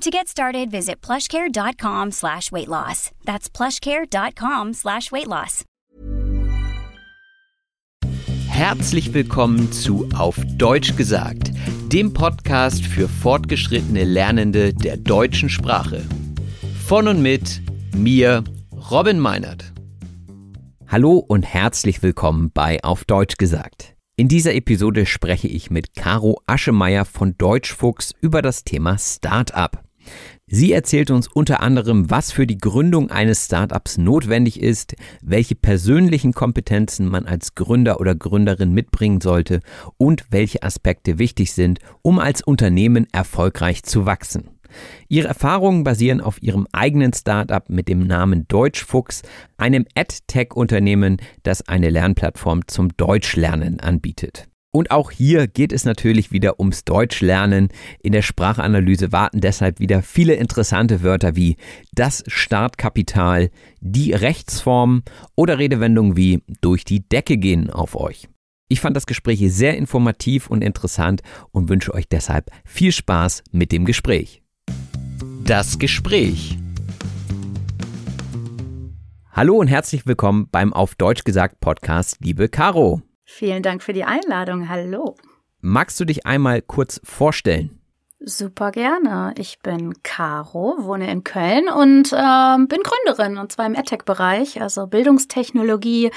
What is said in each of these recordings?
To get started, visit plushcare.com slash weight loss. That's plushcare.com slash weight loss. Herzlich willkommen zu Auf Deutsch gesagt, dem Podcast für fortgeschrittene Lernende der deutschen Sprache. Von und mit mir, Robin Meinert. Hallo und herzlich willkommen bei Auf Deutsch gesagt. In dieser Episode spreche ich mit Caro Aschemeyer von Deutschfuchs über das Thema Startup. Sie erzählt uns unter anderem, was für die Gründung eines Startups notwendig ist, welche persönlichen Kompetenzen man als Gründer oder Gründerin mitbringen sollte und welche Aspekte wichtig sind, um als Unternehmen erfolgreich zu wachsen. Ihre Erfahrungen basieren auf ihrem eigenen Startup mit dem Namen Deutschfuchs, einem AdTech-Unternehmen, das eine Lernplattform zum Deutschlernen anbietet. Und auch hier geht es natürlich wieder ums Deutschlernen. In der Sprachanalyse warten deshalb wieder viele interessante Wörter wie das Startkapital, die Rechtsform oder Redewendungen wie durch die Decke gehen auf euch. Ich fand das Gespräch sehr informativ und interessant und wünsche euch deshalb viel Spaß mit dem Gespräch. Das Gespräch. Hallo und herzlich willkommen beim Auf Deutsch gesagt Podcast, liebe Caro. Vielen Dank für die Einladung. Hallo. Magst du dich einmal kurz vorstellen? Super gerne. Ich bin Caro, wohne in Köln und ähm, bin Gründerin und zwar im EdTech-Bereich, also Bildungstechnologie.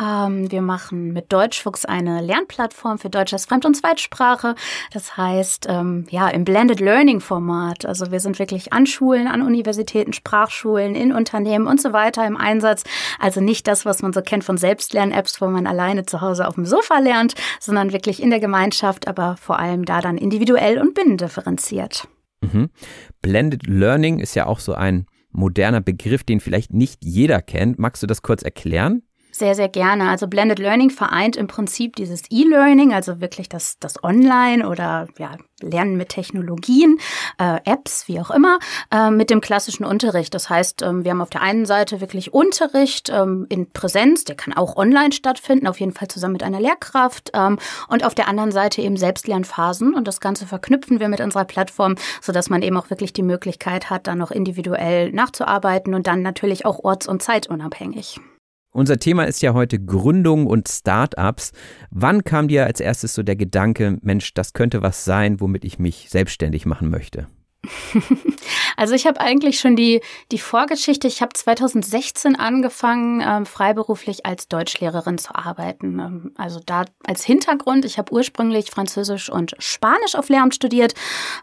Ähm, wir machen mit Deutschfuchs eine Lernplattform für Deutsch als Fremd- und Zweitsprache. Das heißt, ähm, ja, im Blended Learning-Format. Also wir sind wirklich an Schulen, an Universitäten, Sprachschulen, in Unternehmen und so weiter im Einsatz. Also nicht das, was man so kennt von Selbstlern-Apps, wo man alleine zu Hause auf dem Sofa lernt, sondern wirklich in der Gemeinschaft, aber vor allem da dann individuell und binnendifferenziert differenziert. Mhm. Blended Learning ist ja auch so ein moderner Begriff, den vielleicht nicht jeder kennt. Magst du das kurz erklären? Sehr, sehr gerne. Also Blended Learning vereint im Prinzip dieses E-Learning, also wirklich das, das Online oder ja, Lernen mit Technologien, äh, Apps, wie auch immer, äh, mit dem klassischen Unterricht. Das heißt, ähm, wir haben auf der einen Seite wirklich Unterricht ähm, in Präsenz, der kann auch online stattfinden, auf jeden Fall zusammen mit einer Lehrkraft. Ähm, und auf der anderen Seite eben Selbstlernphasen. Und das Ganze verknüpfen wir mit unserer Plattform, sodass man eben auch wirklich die Möglichkeit hat, dann noch individuell nachzuarbeiten und dann natürlich auch orts- und zeitunabhängig. Unser Thema ist ja heute Gründung und Startups. Wann kam dir als erstes so der Gedanke, Mensch, das könnte was sein, womit ich mich selbstständig machen möchte? Also ich habe eigentlich schon die, die Vorgeschichte. Ich habe 2016 angefangen, ähm, freiberuflich als Deutschlehrerin zu arbeiten. Ähm, also da als Hintergrund, ich habe ursprünglich Französisch und Spanisch auf Lehramt studiert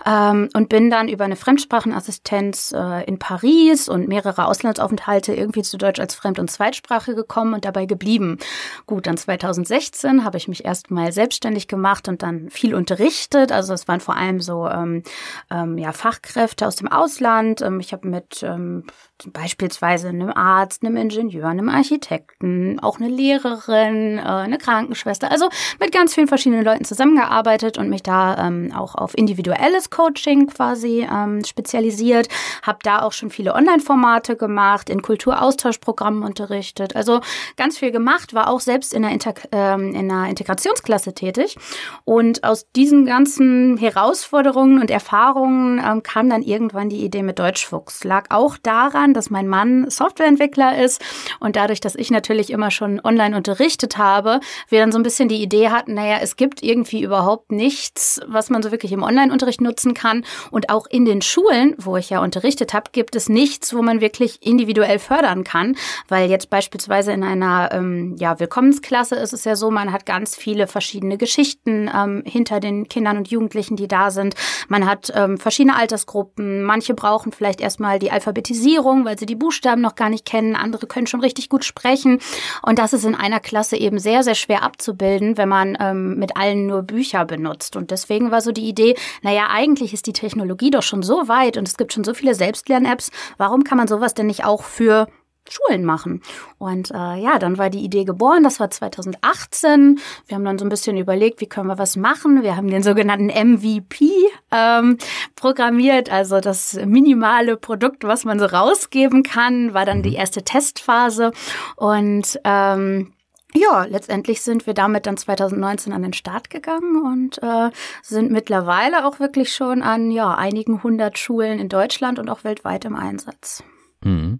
ähm, und bin dann über eine Fremdsprachenassistenz äh, in Paris und mehrere Auslandsaufenthalte irgendwie zu Deutsch als Fremd- und Zweitsprache gekommen und dabei geblieben. Gut, dann 2016 habe ich mich erstmal selbstständig gemacht und dann viel unterrichtet. Also es waren vor allem so ähm, ähm, ja, Fachkräfte aus dem Ausland. Ähm, ich habe mit ähm, beispielsweise einem Arzt, einem Ingenieur, einem Architekten, auch eine Lehrerin, äh, eine Krankenschwester. Also mit ganz vielen verschiedenen Leuten zusammengearbeitet und mich da ähm, auch auf individuelles Coaching quasi ähm, spezialisiert. Habe da auch schon viele Online-Formate gemacht, in Kulturaustauschprogrammen unterrichtet. Also ganz viel gemacht, war auch selbst in einer, Inter ähm, in einer Integrationsklasse tätig. Und aus diesen ganzen Herausforderungen und Erfahrungen ähm, kam dann irgendwann die Idee mit Deutschfuchs. Lag auch daran, dass mein Mann Softwareentwickler ist und dadurch, dass ich natürlich immer schon online unterrichtet habe, wir dann so ein bisschen die Idee hatten, naja, es gibt irgendwie überhaupt nichts, was man so wirklich im Online-Unterricht nutzen kann. Und auch in den Schulen, wo ich ja unterrichtet habe, gibt es nichts, wo man wirklich individuell fördern kann. Weil jetzt beispielsweise in einer ähm, ja, Willkommensklasse ist es ja so, man hat ganz viele verschiedene Geschichten ähm, hinter den Kindern und Jugendlichen, die da sind. Man hat ähm, verschiedene Altersgruppen. Manche brauchen vielleicht erstmal die Alphabetisierung, weil sie die Buchstaben noch gar nicht kennen. Andere können schon richtig gut sprechen. Und das ist in einer Klasse eben sehr, sehr schwer abzubilden, wenn man ähm, mit allen nur Bücher benutzt. Und deswegen war so die Idee, naja, eigentlich ist die Technologie doch schon so weit und es gibt schon so viele Selbstlern-Apps. Warum kann man sowas denn nicht auch für Schulen machen. Und äh, ja, dann war die Idee geboren, das war 2018. Wir haben dann so ein bisschen überlegt, wie können wir was machen. Wir haben den sogenannten MVP ähm, programmiert, also das minimale Produkt, was man so rausgeben kann, war dann die mhm. erste Testphase. Und ähm, ja, letztendlich sind wir damit dann 2019 an den Start gegangen und äh, sind mittlerweile auch wirklich schon an ja einigen hundert Schulen in Deutschland und auch weltweit im Einsatz. Mhm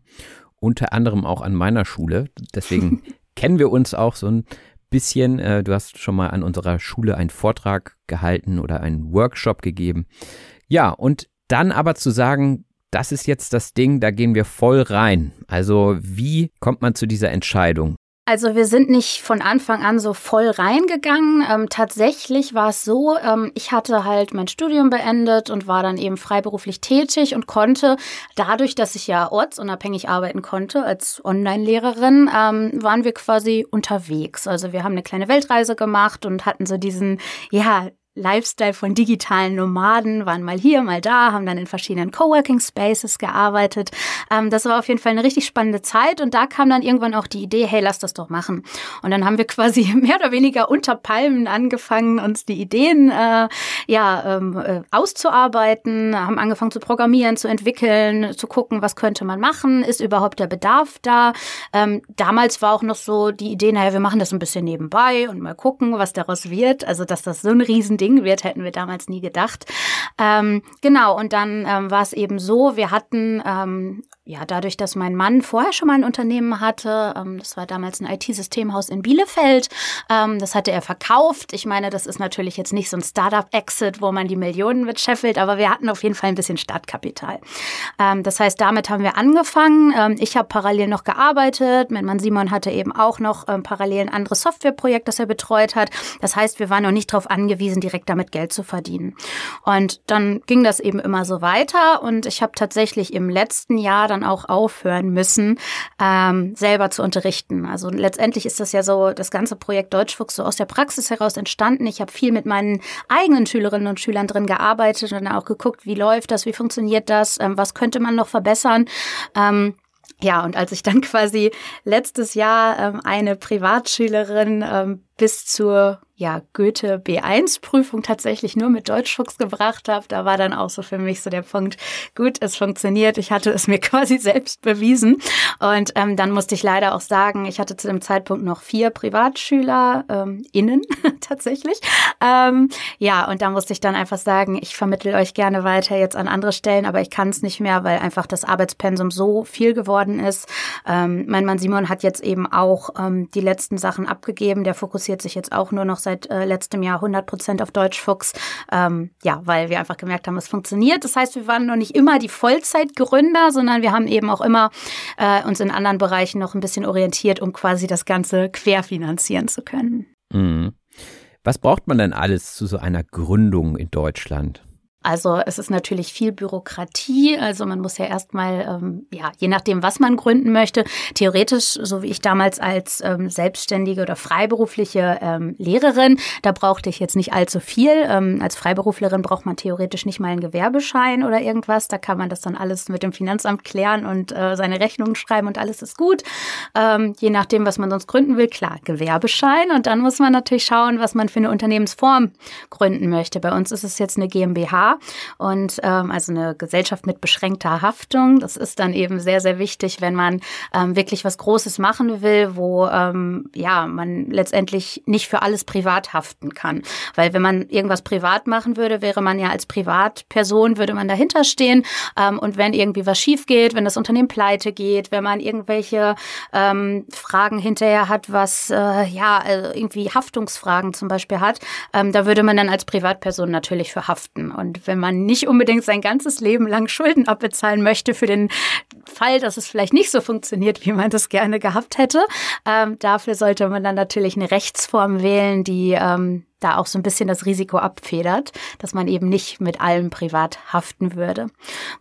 unter anderem auch an meiner Schule. Deswegen kennen wir uns auch so ein bisschen. Äh, du hast schon mal an unserer Schule einen Vortrag gehalten oder einen Workshop gegeben. Ja, und dann aber zu sagen, das ist jetzt das Ding, da gehen wir voll rein. Also wie kommt man zu dieser Entscheidung? Also wir sind nicht von Anfang an so voll reingegangen. Ähm, tatsächlich war es so, ähm, ich hatte halt mein Studium beendet und war dann eben freiberuflich tätig und konnte dadurch, dass ich ja ortsunabhängig arbeiten konnte als Online-Lehrerin, ähm, waren wir quasi unterwegs. Also wir haben eine kleine Weltreise gemacht und hatten so diesen, ja, Lifestyle von digitalen Nomaden, waren mal hier, mal da, haben dann in verschiedenen Coworking Spaces gearbeitet. Ähm, das war auf jeden Fall eine richtig spannende Zeit und da kam dann irgendwann auch die Idee, hey, lass das doch machen. Und dann haben wir quasi mehr oder weniger unter Palmen angefangen, uns die Ideen äh, ja ähm, äh, auszuarbeiten, haben angefangen zu programmieren, zu entwickeln, zu gucken, was könnte man machen, ist überhaupt der Bedarf da. Ähm, damals war auch noch so die Idee, naja, wir machen das ein bisschen nebenbei und mal gucken, was daraus wird. Also dass das so ein Riesending Ding wird, hätten wir damals nie gedacht. Ähm, genau, und dann ähm, war es eben so, wir hatten ähm, ja, dadurch, dass mein Mann vorher schon mal ein Unternehmen hatte, ähm, das war damals ein IT-Systemhaus in Bielefeld, ähm, das hatte er verkauft. Ich meine, das ist natürlich jetzt nicht so ein Startup-Exit, wo man die Millionen mitscheffelt, aber wir hatten auf jeden Fall ein bisschen Startkapital. Ähm, das heißt, damit haben wir angefangen. Ich habe parallel noch gearbeitet. Mein Mann Simon hatte eben auch noch parallel ein anderes Softwareprojekt, das er betreut hat. Das heißt, wir waren noch nicht darauf angewiesen, direkt damit Geld zu verdienen. Und dann ging das eben immer so weiter und ich habe tatsächlich im letzten Jahr dann auch aufhören müssen, ähm, selber zu unterrichten. Also letztendlich ist das ja so, das ganze Projekt Deutschfuchs so aus der Praxis heraus entstanden. Ich habe viel mit meinen eigenen Schülerinnen und Schülern drin gearbeitet und auch geguckt, wie läuft das, wie funktioniert das, ähm, was könnte man noch verbessern. Ähm, ja, und als ich dann quasi letztes Jahr ähm, eine Privatschülerin ähm, bis zur ja, Goethe B1-Prüfung tatsächlich nur mit Deutschfuchs gebracht habe, da war dann auch so für mich so der Punkt, gut, es funktioniert, ich hatte es mir quasi selbst bewiesen. Und ähm, dann musste ich leider auch sagen, ich hatte zu dem Zeitpunkt noch vier Privatschüler ähm, innen tatsächlich. Ähm, ja, und da musste ich dann einfach sagen, ich vermittel euch gerne weiter jetzt an andere Stellen, aber ich kann es nicht mehr, weil einfach das Arbeitspensum so viel geworden ist. Ähm, mein Mann Simon hat jetzt eben auch ähm, die letzten Sachen abgegeben, der fokussiert sich jetzt auch nur noch seit äh, letztem Jahr 100 Prozent auf Deutschfuchs. Ähm, ja, weil wir einfach gemerkt haben, es funktioniert. Das heißt, wir waren noch nicht immer die Vollzeitgründer, sondern wir haben eben auch immer äh, uns in anderen Bereichen noch ein bisschen orientiert, um quasi das Ganze querfinanzieren zu können. Mhm. Was braucht man denn alles zu so einer Gründung in Deutschland? Also es ist natürlich viel Bürokratie. Also man muss ja erstmal, ähm, ja, je nachdem, was man gründen möchte, theoretisch, so wie ich damals als ähm, selbstständige oder freiberufliche ähm, Lehrerin, da brauchte ich jetzt nicht allzu viel. Ähm, als Freiberuflerin braucht man theoretisch nicht mal einen Gewerbeschein oder irgendwas. Da kann man das dann alles mit dem Finanzamt klären und äh, seine Rechnungen schreiben und alles ist gut. Ähm, je nachdem, was man sonst gründen will, klar, Gewerbeschein. Und dann muss man natürlich schauen, was man für eine Unternehmensform gründen möchte. Bei uns ist es jetzt eine GmbH und ähm, also eine Gesellschaft mit beschränkter Haftung. Das ist dann eben sehr, sehr wichtig, wenn man ähm, wirklich was Großes machen will, wo ähm, ja man letztendlich nicht für alles privat haften kann. Weil wenn man irgendwas privat machen würde, wäre man ja als Privatperson, würde man dahinter stehen. Ähm, und wenn irgendwie was schief geht, wenn das Unternehmen pleite geht, wenn man irgendwelche ähm, Fragen hinterher hat, was äh, ja also irgendwie Haftungsfragen zum Beispiel hat, ähm, da würde man dann als Privatperson natürlich für haften. Und wenn man nicht unbedingt sein ganzes Leben lang Schulden abbezahlen möchte für den Fall, dass es vielleicht nicht so funktioniert, wie man das gerne gehabt hätte, ähm, dafür sollte man dann natürlich eine Rechtsform wählen, die ähm, da auch so ein bisschen das Risiko abfedert, dass man eben nicht mit allem privat haften würde.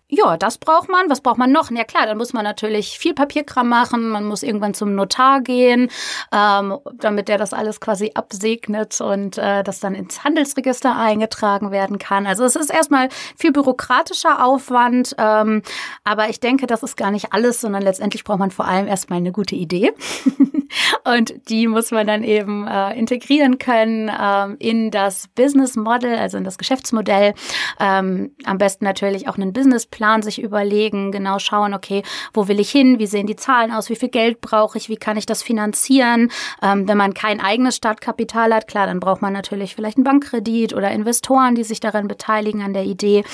Ja, das braucht man. Was braucht man noch? Ja klar, dann muss man natürlich viel Papierkram machen. Man muss irgendwann zum Notar gehen, ähm, damit der das alles quasi absegnet und äh, das dann ins Handelsregister eingetragen werden kann. Also es ist erstmal viel bürokratischer Aufwand, ähm, aber ich denke, das ist gar nicht alles, sondern letztendlich braucht man vor allem erstmal eine gute Idee. und die muss man dann eben äh, integrieren können. Äh, in das Business Model, also in das Geschäftsmodell. Ähm, am besten natürlich auch einen Businessplan sich überlegen, genau schauen, okay, wo will ich hin, wie sehen die Zahlen aus, wie viel Geld brauche ich, wie kann ich das finanzieren. Ähm, wenn man kein eigenes Startkapital hat, klar, dann braucht man natürlich vielleicht einen Bankkredit oder Investoren, die sich daran beteiligen an der Idee.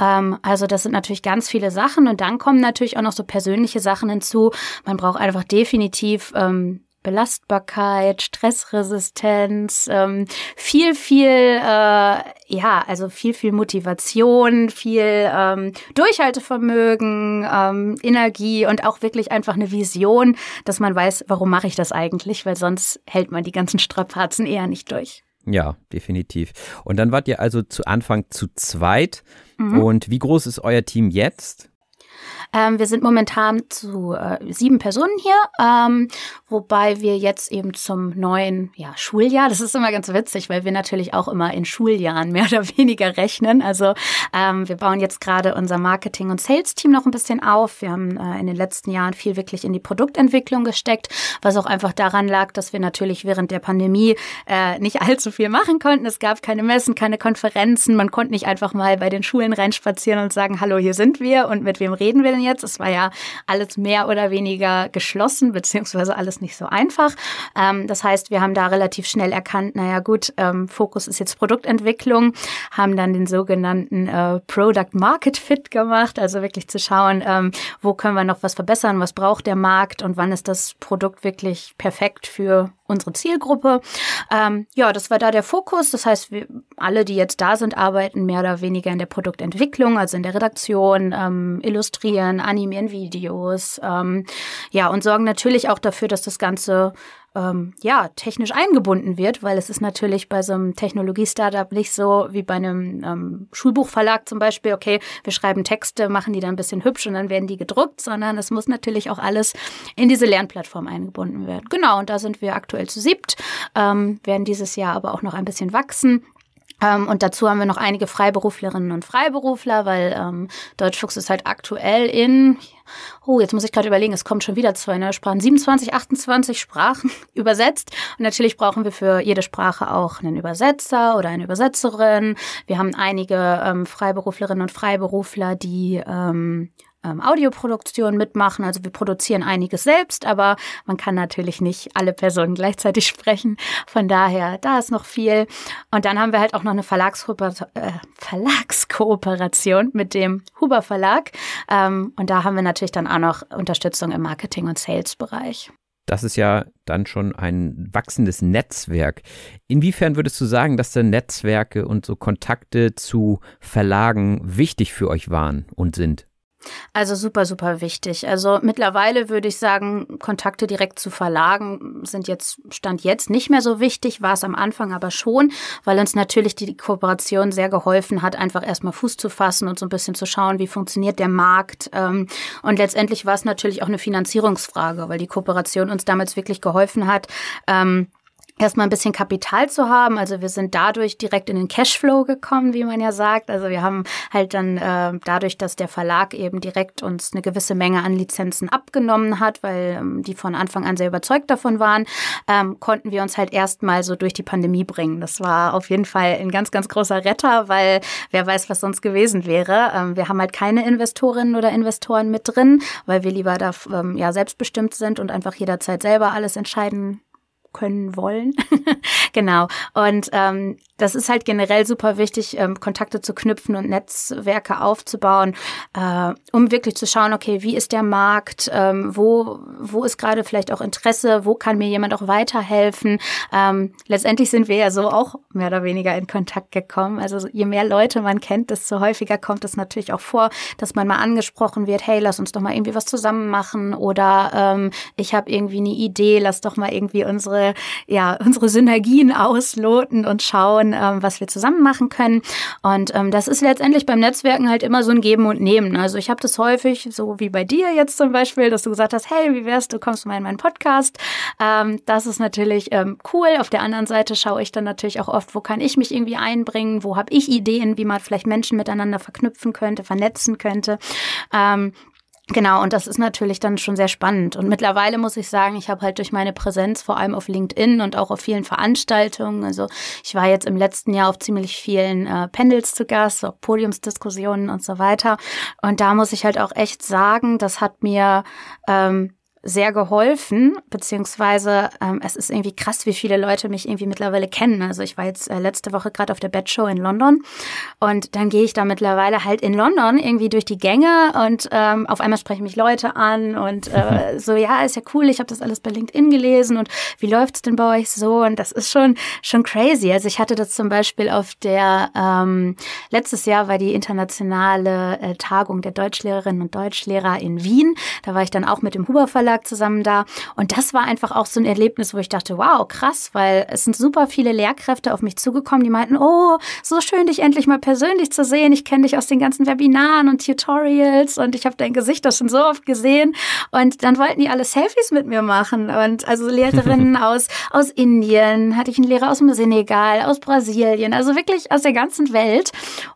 Ähm, also das sind natürlich ganz viele Sachen und dann kommen natürlich auch noch so persönliche Sachen hinzu. Man braucht einfach definitiv ähm, Belastbarkeit, Stressresistenz, ähm, viel, viel, äh, ja, also viel, viel Motivation, viel ähm, Durchhaltevermögen, ähm, Energie und auch wirklich einfach eine Vision, dass man weiß, warum mache ich das eigentlich, weil sonst hält man die ganzen Strapazen eher nicht durch. Ja, definitiv. Und dann wart ihr also zu Anfang zu zweit. Mhm. Und wie groß ist euer Team jetzt? Ähm, wir sind momentan zu äh, sieben Personen hier, ähm, wobei wir jetzt eben zum neuen ja, Schuljahr, das ist immer ganz witzig, weil wir natürlich auch immer in Schuljahren mehr oder weniger rechnen. Also ähm, wir bauen jetzt gerade unser Marketing- und Sales-Team noch ein bisschen auf. Wir haben äh, in den letzten Jahren viel wirklich in die Produktentwicklung gesteckt, was auch einfach daran lag, dass wir natürlich während der Pandemie äh, nicht allzu viel machen konnten. Es gab keine Messen, keine Konferenzen. Man konnte nicht einfach mal bei den Schulen reinspazieren und sagen, hallo, hier sind wir und mit wem reden wir denn jetzt? Es war ja alles mehr oder weniger geschlossen, beziehungsweise alles nicht so einfach. Ähm, das heißt, wir haben da relativ schnell erkannt, naja gut, ähm, Fokus ist jetzt Produktentwicklung, haben dann den sogenannten äh, Product Market Fit gemacht, also wirklich zu schauen, ähm, wo können wir noch was verbessern, was braucht der Markt und wann ist das Produkt wirklich perfekt für unsere Zielgruppe. Ähm, ja, das war da der Fokus. Das heißt, wir alle, die jetzt da sind, arbeiten mehr oder weniger in der Produktentwicklung, also in der Redaktion, ähm, illustrieren, animieren Videos, ähm, ja, und sorgen natürlich auch dafür, dass das Ganze ähm, ja, technisch eingebunden wird, weil es ist natürlich bei so einem Technologie-Startup nicht so wie bei einem ähm, Schulbuchverlag zum Beispiel, okay, wir schreiben Texte, machen die dann ein bisschen hübsch und dann werden die gedruckt, sondern es muss natürlich auch alles in diese Lernplattform eingebunden werden. Genau, und da sind wir aktuell zu siebt, ähm, werden dieses Jahr aber auch noch ein bisschen wachsen. Ähm, und dazu haben wir noch einige Freiberuflerinnen und Freiberufler, weil ähm, Deutschfuchs ist halt aktuell in, oh, jetzt muss ich gerade überlegen, es kommt schon wieder zwei neue Sprachen, 27, 28 Sprachen übersetzt. Und natürlich brauchen wir für jede Sprache auch einen Übersetzer oder eine Übersetzerin. Wir haben einige ähm, Freiberuflerinnen und Freiberufler, die ähm, ähm, Audioproduktion mitmachen. Also wir produzieren einiges selbst, aber man kann natürlich nicht alle Personen gleichzeitig sprechen. Von daher, da ist noch viel. Und dann haben wir halt auch noch eine Verlagskooper äh, Verlagskooperation mit dem Huber Verlag. Ähm, und da haben wir natürlich dann auch noch Unterstützung im Marketing- und Sales-Bereich. Das ist ja dann schon ein wachsendes Netzwerk. Inwiefern würdest du sagen, dass denn Netzwerke und so Kontakte zu Verlagen wichtig für euch waren und sind? Also super, super wichtig. Also mittlerweile würde ich sagen, Kontakte direkt zu Verlagen sind jetzt, stand jetzt nicht mehr so wichtig, war es am Anfang aber schon, weil uns natürlich die Kooperation sehr geholfen hat, einfach erstmal Fuß zu fassen und so ein bisschen zu schauen, wie funktioniert der Markt. Ähm, und letztendlich war es natürlich auch eine Finanzierungsfrage, weil die Kooperation uns damals wirklich geholfen hat, ähm, erstmal ein bisschen Kapital zu haben. Also wir sind dadurch direkt in den Cashflow gekommen, wie man ja sagt. Also wir haben halt dann äh, dadurch, dass der Verlag eben direkt uns eine gewisse Menge an Lizenzen abgenommen hat, weil ähm, die von Anfang an sehr überzeugt davon waren, ähm, konnten wir uns halt erstmal so durch die Pandemie bringen. Das war auf jeden Fall ein ganz, ganz großer Retter, weil wer weiß, was sonst gewesen wäre. Ähm, wir haben halt keine Investorinnen oder Investoren mit drin, weil wir lieber da ähm, ja selbstbestimmt sind und einfach jederzeit selber alles entscheiden können wollen. genau. Und ähm, das ist halt generell super wichtig, ähm, Kontakte zu knüpfen und Netzwerke aufzubauen, äh, um wirklich zu schauen, okay, wie ist der Markt, ähm, wo, wo ist gerade vielleicht auch Interesse, wo kann mir jemand auch weiterhelfen. Ähm, letztendlich sind wir ja so auch mehr oder weniger in Kontakt gekommen. Also je mehr Leute man kennt, desto häufiger kommt es natürlich auch vor, dass man mal angesprochen wird, hey, lass uns doch mal irgendwie was zusammen machen oder ähm, ich habe irgendwie eine Idee, lass doch mal irgendwie unsere, ja, unsere Synergien ausloten und schauen, ähm, was wir zusammen machen können. Und ähm, das ist letztendlich beim Netzwerken halt immer so ein Geben und Nehmen. Also ich habe das häufig, so wie bei dir jetzt zum Beispiel, dass du gesagt hast, hey, wie wär's, du kommst mal in meinen Podcast. Ähm, das ist natürlich ähm, cool. Auf der anderen Seite schaue ich dann natürlich auch oft, wo kann ich mich irgendwie einbringen, wo habe ich Ideen, wie man vielleicht Menschen miteinander verknüpfen könnte, vernetzen könnte. Ähm, Genau, und das ist natürlich dann schon sehr spannend. Und mittlerweile muss ich sagen, ich habe halt durch meine Präsenz vor allem auf LinkedIn und auch auf vielen Veranstaltungen, also ich war jetzt im letzten Jahr auf ziemlich vielen äh, Panels zu Gast, auch Podiumsdiskussionen und so weiter. Und da muss ich halt auch echt sagen, das hat mir ähm, sehr geholfen, beziehungsweise ähm, es ist irgendwie krass, wie viele Leute mich irgendwie mittlerweile kennen. Also ich war jetzt äh, letzte Woche gerade auf der Bed Show in London und dann gehe ich da mittlerweile halt in London irgendwie durch die Gänge und ähm, auf einmal sprechen mich Leute an und äh, so, ja, ist ja cool, ich habe das alles bei LinkedIn gelesen und wie läuft's denn bei euch so? Und das ist schon, schon crazy. Also ich hatte das zum Beispiel auf der, ähm, letztes Jahr war die internationale äh, Tagung der Deutschlehrerinnen und Deutschlehrer in Wien. Da war ich dann auch mit dem Huber Verlag Verlag zusammen da. Und das war einfach auch so ein Erlebnis, wo ich dachte, wow, krass, weil es sind super viele Lehrkräfte auf mich zugekommen, die meinten, oh, so schön, dich endlich mal persönlich zu sehen. Ich kenne dich aus den ganzen Webinaren und Tutorials und ich habe dein Gesicht das schon so oft gesehen. Und dann wollten die alle Selfies mit mir machen. Und also Lehrerinnen aus, aus Indien, hatte ich einen Lehrer aus dem Senegal, aus Brasilien, also wirklich aus der ganzen Welt.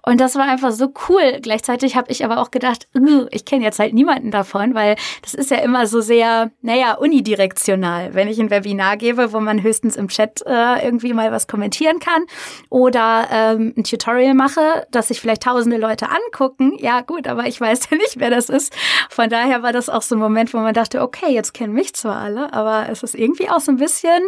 Und das war einfach so cool. Gleichzeitig habe ich aber auch gedacht, ich kenne jetzt halt niemanden davon, weil das ist ja immer so sehr sehr, naja, unidirektional. Wenn ich ein Webinar gebe, wo man höchstens im Chat äh, irgendwie mal was kommentieren kann oder ähm, ein Tutorial mache, dass sich vielleicht tausende Leute angucken, ja gut, aber ich weiß ja nicht, wer das ist. Von daher war das auch so ein Moment, wo man dachte, okay, jetzt kennen mich zwar alle, aber es ist irgendwie auch so ein bisschen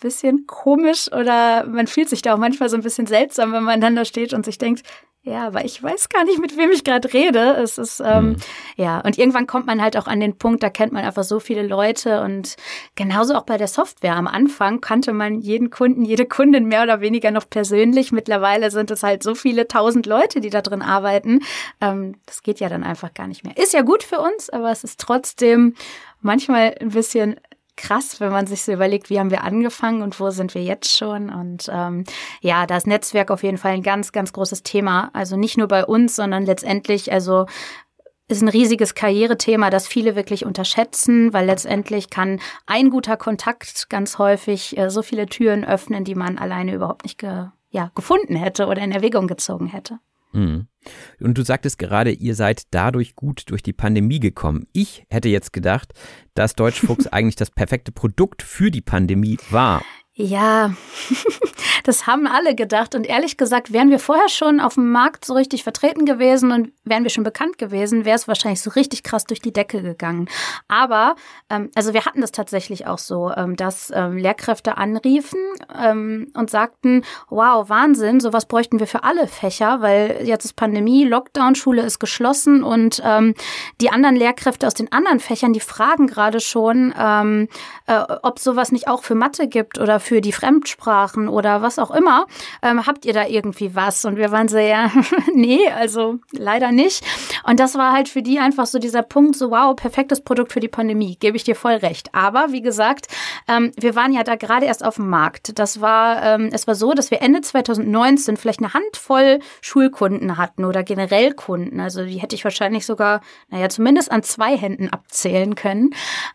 bisschen komisch oder man fühlt sich da auch manchmal so ein bisschen seltsam, wenn man dann da steht und sich denkt, ja, aber ich weiß gar nicht, mit wem ich gerade rede. Es ist, ähm, mhm. ja, und irgendwann kommt man halt auch an den Punkt, da kennt man einfach so viele Leute und genauso auch bei der Software. Am Anfang kannte man jeden Kunden, jede Kundin mehr oder weniger noch persönlich. Mittlerweile sind es halt so viele tausend Leute, die da drin arbeiten. Ähm, das geht ja dann einfach gar nicht mehr. Ist ja gut für uns, aber es ist trotzdem manchmal ein bisschen krass, wenn man sich so überlegt, wie haben wir angefangen und wo sind wir jetzt schon. Und ähm, ja, das Netzwerk auf jeden Fall ein ganz, ganz großes Thema. Also nicht nur bei uns, sondern letztendlich, also ist ein riesiges Karrierethema, das viele wirklich unterschätzen, weil letztendlich kann ein guter Kontakt ganz häufig äh, so viele Türen öffnen, die man alleine überhaupt nicht ge ja, gefunden hätte oder in Erwägung gezogen hätte. Mhm. Und du sagtest gerade, ihr seid dadurch gut durch die Pandemie gekommen. Ich hätte jetzt gedacht, dass Deutschfuchs eigentlich das perfekte Produkt für die Pandemie war. Ja, das haben alle gedacht. Und ehrlich gesagt, wären wir vorher schon auf dem Markt so richtig vertreten gewesen und wären wir schon bekannt gewesen, wäre es wahrscheinlich so richtig krass durch die Decke gegangen. Aber, ähm, also wir hatten das tatsächlich auch so, ähm, dass ähm, Lehrkräfte anriefen ähm, und sagten, wow, Wahnsinn, sowas bräuchten wir für alle Fächer, weil jetzt ist Pandemie, Lockdown, Schule ist geschlossen und ähm, die anderen Lehrkräfte aus den anderen Fächern, die fragen gerade schon, ähm, äh, ob sowas nicht auch für Mathe gibt oder für die Fremdsprachen oder was auch immer. Ähm, habt ihr da irgendwie was? Und wir waren so, ja, nee, also leider nicht. Und das war halt für die einfach so dieser Punkt, so wow, perfektes Produkt für die Pandemie, gebe ich dir voll recht. Aber wie gesagt, ähm, wir waren ja da gerade erst auf dem Markt. Das war, ähm, es war so, dass wir Ende 2019 vielleicht eine Handvoll Schulkunden hatten oder generell Kunden. Also die hätte ich wahrscheinlich sogar, naja, zumindest an zwei Händen abzählen können.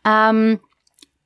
Ähm,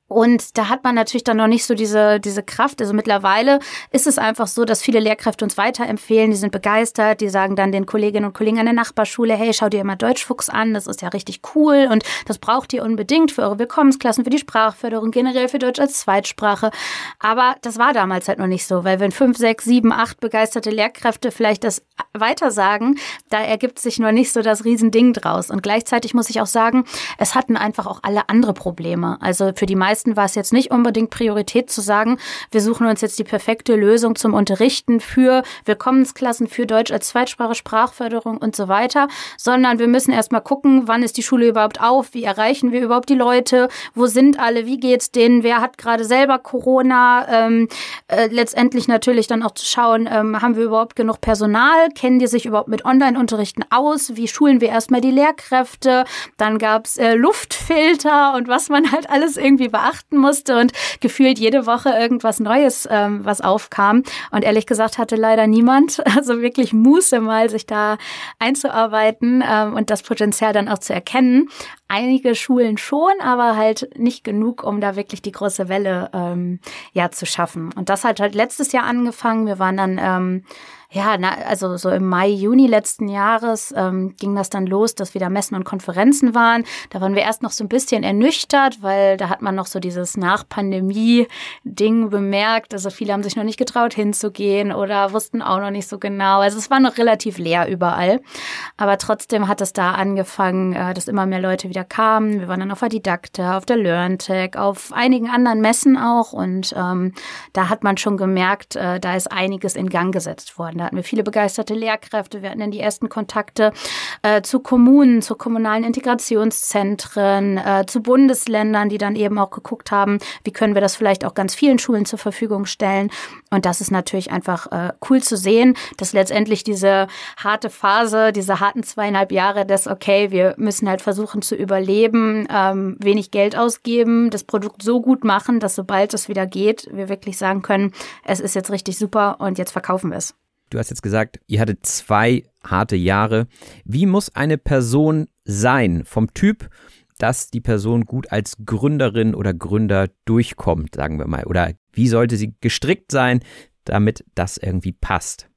und da hat man natürlich dann noch nicht so diese, diese Kraft. Also mittlerweile ist es einfach so, dass viele Lehrkräfte uns weiterempfehlen. Die sind begeistert. Die sagen dann den Kolleginnen und Kollegen an der Nachbarschule, hey, schau dir immer Deutschfuchs an. Das ist ja richtig cool. Und das braucht ihr unbedingt für eure Willkommensklassen, für die Sprachförderung, generell für Deutsch als Zweitsprache. Aber das war damals halt noch nicht so, weil wenn fünf, sechs, sieben, acht begeisterte Lehrkräfte vielleicht das weitersagen, da ergibt sich nur nicht so das Riesending draus. Und gleichzeitig muss ich auch sagen, es hatten einfach auch alle andere Probleme. Also für die meisten meisten war es jetzt nicht unbedingt Priorität zu sagen, wir suchen uns jetzt die perfekte Lösung zum Unterrichten für Willkommensklassen, für Deutsch als Zweitsprache, Sprachförderung und so weiter, sondern wir müssen erstmal gucken, wann ist die Schule überhaupt auf, wie erreichen wir überhaupt die Leute, wo sind alle, wie geht's denen, wer hat gerade selber Corona, ähm, äh, letztendlich natürlich dann auch zu schauen, ähm, haben wir überhaupt genug Personal, kennen die sich überhaupt mit Online-Unterrichten aus, wie schulen wir erstmal die Lehrkräfte, dann gab's äh, Luftfilter und was man halt alles irgendwie beachten beachten musste und gefühlt jede Woche irgendwas Neues, ähm, was aufkam. Und ehrlich gesagt hatte leider niemand also wirklich Muße mal, sich da einzuarbeiten ähm, und das Potenzial dann auch zu erkennen. Einige Schulen schon, aber halt nicht genug, um da wirklich die große Welle ähm, ja zu schaffen. Und das hat halt letztes Jahr angefangen. Wir waren dann ähm, ja, na, also so im Mai, Juni letzten Jahres ähm, ging das dann los, dass wieder Messen und Konferenzen waren. Da waren wir erst noch so ein bisschen ernüchtert, weil da hat man noch so dieses Nach-Pandemie-Ding bemerkt. Also viele haben sich noch nicht getraut hinzugehen oder wussten auch noch nicht so genau. Also es war noch relativ leer überall. Aber trotzdem hat es da angefangen, äh, dass immer mehr Leute wieder kamen. Wir waren dann auf der Didakte, auf der LearnTech, auf einigen anderen Messen auch. Und ähm, da hat man schon gemerkt, äh, da ist einiges in Gang gesetzt worden hatten wir viele begeisterte Lehrkräfte. Wir hatten dann die ersten Kontakte äh, zu Kommunen, zu kommunalen Integrationszentren, äh, zu Bundesländern, die dann eben auch geguckt haben, wie können wir das vielleicht auch ganz vielen Schulen zur Verfügung stellen. Und das ist natürlich einfach äh, cool zu sehen, dass letztendlich diese harte Phase, diese harten zweieinhalb Jahre des, okay, wir müssen halt versuchen zu überleben, ähm, wenig Geld ausgeben, das Produkt so gut machen, dass sobald es wieder geht, wir wirklich sagen können, es ist jetzt richtig super und jetzt verkaufen wir es. Du hast jetzt gesagt, ihr hattet zwei harte Jahre. Wie muss eine Person sein vom Typ, dass die Person gut als Gründerin oder Gründer durchkommt, sagen wir mal? Oder wie sollte sie gestrickt sein, damit das irgendwie passt?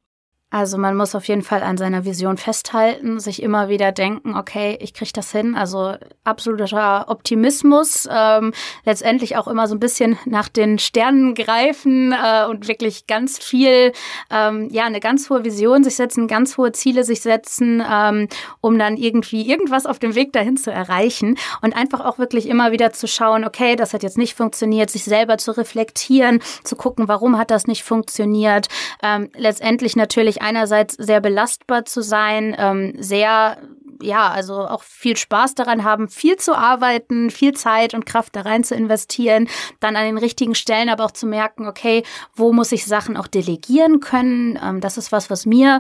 Also man muss auf jeden Fall an seiner Vision festhalten, sich immer wieder denken, okay, ich kriege das hin. Also absoluter Optimismus, ähm, letztendlich auch immer so ein bisschen nach den Sternen greifen äh, und wirklich ganz viel, ähm, ja, eine ganz hohe Vision sich setzen, ganz hohe Ziele sich setzen, ähm, um dann irgendwie irgendwas auf dem Weg dahin zu erreichen und einfach auch wirklich immer wieder zu schauen, okay, das hat jetzt nicht funktioniert, sich selber zu reflektieren, zu gucken, warum hat das nicht funktioniert. Ähm, letztendlich natürlich natürlich einerseits sehr belastbar zu sein, ähm, sehr ja, also auch viel Spaß daran haben, viel zu arbeiten, viel Zeit und Kraft da rein zu investieren, dann an den richtigen Stellen aber auch zu merken, okay, wo muss ich Sachen auch delegieren können? Ähm, das ist was, was mir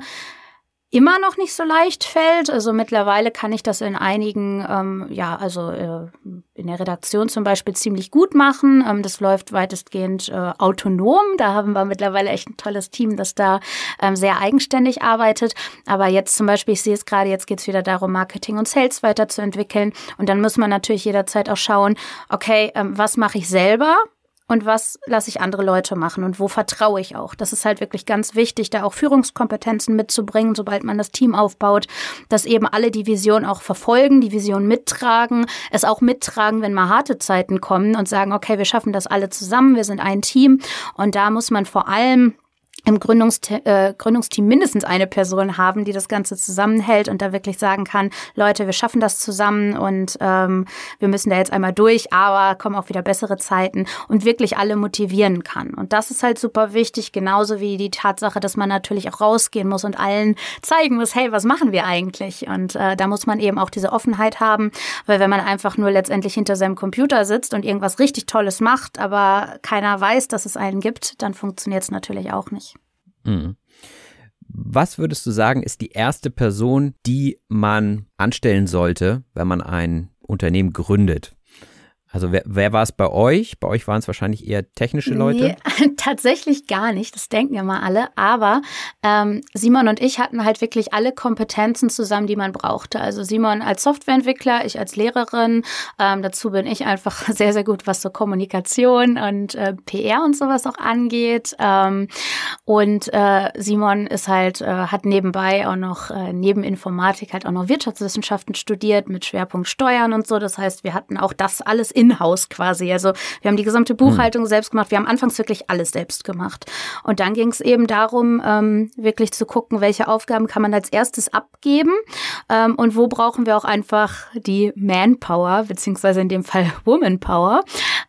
immer noch nicht so leicht fällt. Also mittlerweile kann ich das in einigen, ähm, ja, also äh, in der Redaktion zum Beispiel ziemlich gut machen. Ähm, das läuft weitestgehend äh, autonom. Da haben wir mittlerweile echt ein tolles Team, das da ähm, sehr eigenständig arbeitet. Aber jetzt zum Beispiel, ich sehe es gerade, jetzt geht es wieder darum, Marketing und Sales weiterzuentwickeln. Und dann muss man natürlich jederzeit auch schauen, okay, ähm, was mache ich selber? Und was lasse ich andere Leute machen und wo vertraue ich auch. Das ist halt wirklich ganz wichtig, da auch Führungskompetenzen mitzubringen, sobald man das Team aufbaut, dass eben alle die Vision auch verfolgen, die Vision mittragen, es auch mittragen, wenn mal harte Zeiten kommen und sagen, okay, wir schaffen das alle zusammen, wir sind ein Team und da muss man vor allem im Gründungste äh, Gründungsteam mindestens eine Person haben, die das Ganze zusammenhält und da wirklich sagen kann, Leute, wir schaffen das zusammen und ähm, wir müssen da jetzt einmal durch, aber kommen auch wieder bessere Zeiten und wirklich alle motivieren kann. Und das ist halt super wichtig, genauso wie die Tatsache, dass man natürlich auch rausgehen muss und allen zeigen muss, hey, was machen wir eigentlich? Und äh, da muss man eben auch diese Offenheit haben, weil wenn man einfach nur letztendlich hinter seinem Computer sitzt und irgendwas richtig Tolles macht, aber keiner weiß, dass es einen gibt, dann funktioniert es natürlich auch nicht. Mhm. Was würdest du sagen, ist die erste Person, die man anstellen sollte, wenn man ein Unternehmen gründet? Also wer, wer war es bei euch? Bei euch waren es wahrscheinlich eher technische Leute? Nee, tatsächlich gar nicht. Das denken ja mal alle. Aber ähm, Simon und ich hatten halt wirklich alle Kompetenzen zusammen, die man brauchte. Also Simon als Softwareentwickler, ich als Lehrerin. Ähm, dazu bin ich einfach sehr, sehr gut, was so Kommunikation und äh, PR und sowas auch angeht. Ähm, und äh, Simon ist halt, äh, hat nebenbei auch noch äh, neben Informatik halt auch noch Wirtschaftswissenschaften studiert mit Schwerpunkt Steuern und so. Das heißt, wir hatten auch das alles in in-house quasi. Also wir haben die gesamte Buchhaltung hm. selbst gemacht. Wir haben anfangs wirklich alles selbst gemacht. Und dann ging es eben darum, ähm, wirklich zu gucken, welche Aufgaben kann man als erstes abgeben ähm, und wo brauchen wir auch einfach die Manpower, beziehungsweise in dem Fall Womanpower.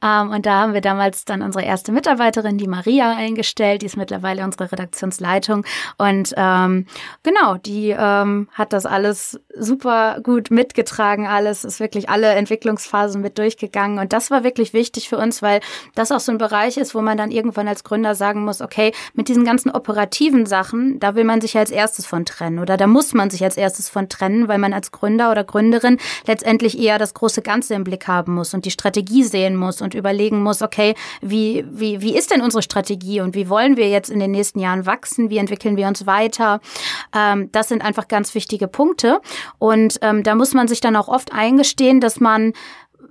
Ähm, und da haben wir damals dann unsere erste Mitarbeiterin, die Maria, eingestellt. Die ist mittlerweile unsere Redaktionsleitung. Und ähm, genau, die ähm, hat das alles super gut mitgetragen, alles, ist wirklich alle Entwicklungsphasen mit durchgegangen gegangen. Und das war wirklich wichtig für uns, weil das auch so ein Bereich ist, wo man dann irgendwann als Gründer sagen muss, okay, mit diesen ganzen operativen Sachen, da will man sich als erstes von trennen oder da muss man sich als erstes von trennen, weil man als Gründer oder Gründerin letztendlich eher das große Ganze im Blick haben muss und die Strategie sehen muss und überlegen muss, okay, wie, wie, wie ist denn unsere Strategie und wie wollen wir jetzt in den nächsten Jahren wachsen? Wie entwickeln wir uns weiter? Ähm, das sind einfach ganz wichtige Punkte. Und ähm, da muss man sich dann auch oft eingestehen, dass man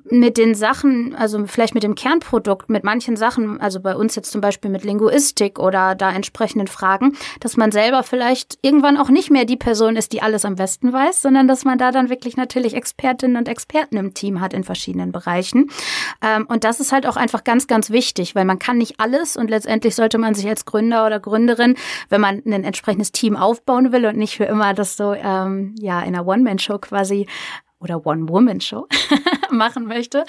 mit den Sachen, also vielleicht mit dem Kernprodukt, mit manchen Sachen, also bei uns jetzt zum Beispiel mit Linguistik oder da entsprechenden Fragen, dass man selber vielleicht irgendwann auch nicht mehr die Person ist, die alles am besten weiß, sondern dass man da dann wirklich natürlich Expertinnen und Experten im Team hat in verschiedenen Bereichen. Ähm, und das ist halt auch einfach ganz, ganz wichtig, weil man kann nicht alles und letztendlich sollte man sich als Gründer oder Gründerin, wenn man ein entsprechendes Team aufbauen will und nicht für immer das so ähm, ja in einer One-Man-Show quasi oder One-Woman-Show machen möchte,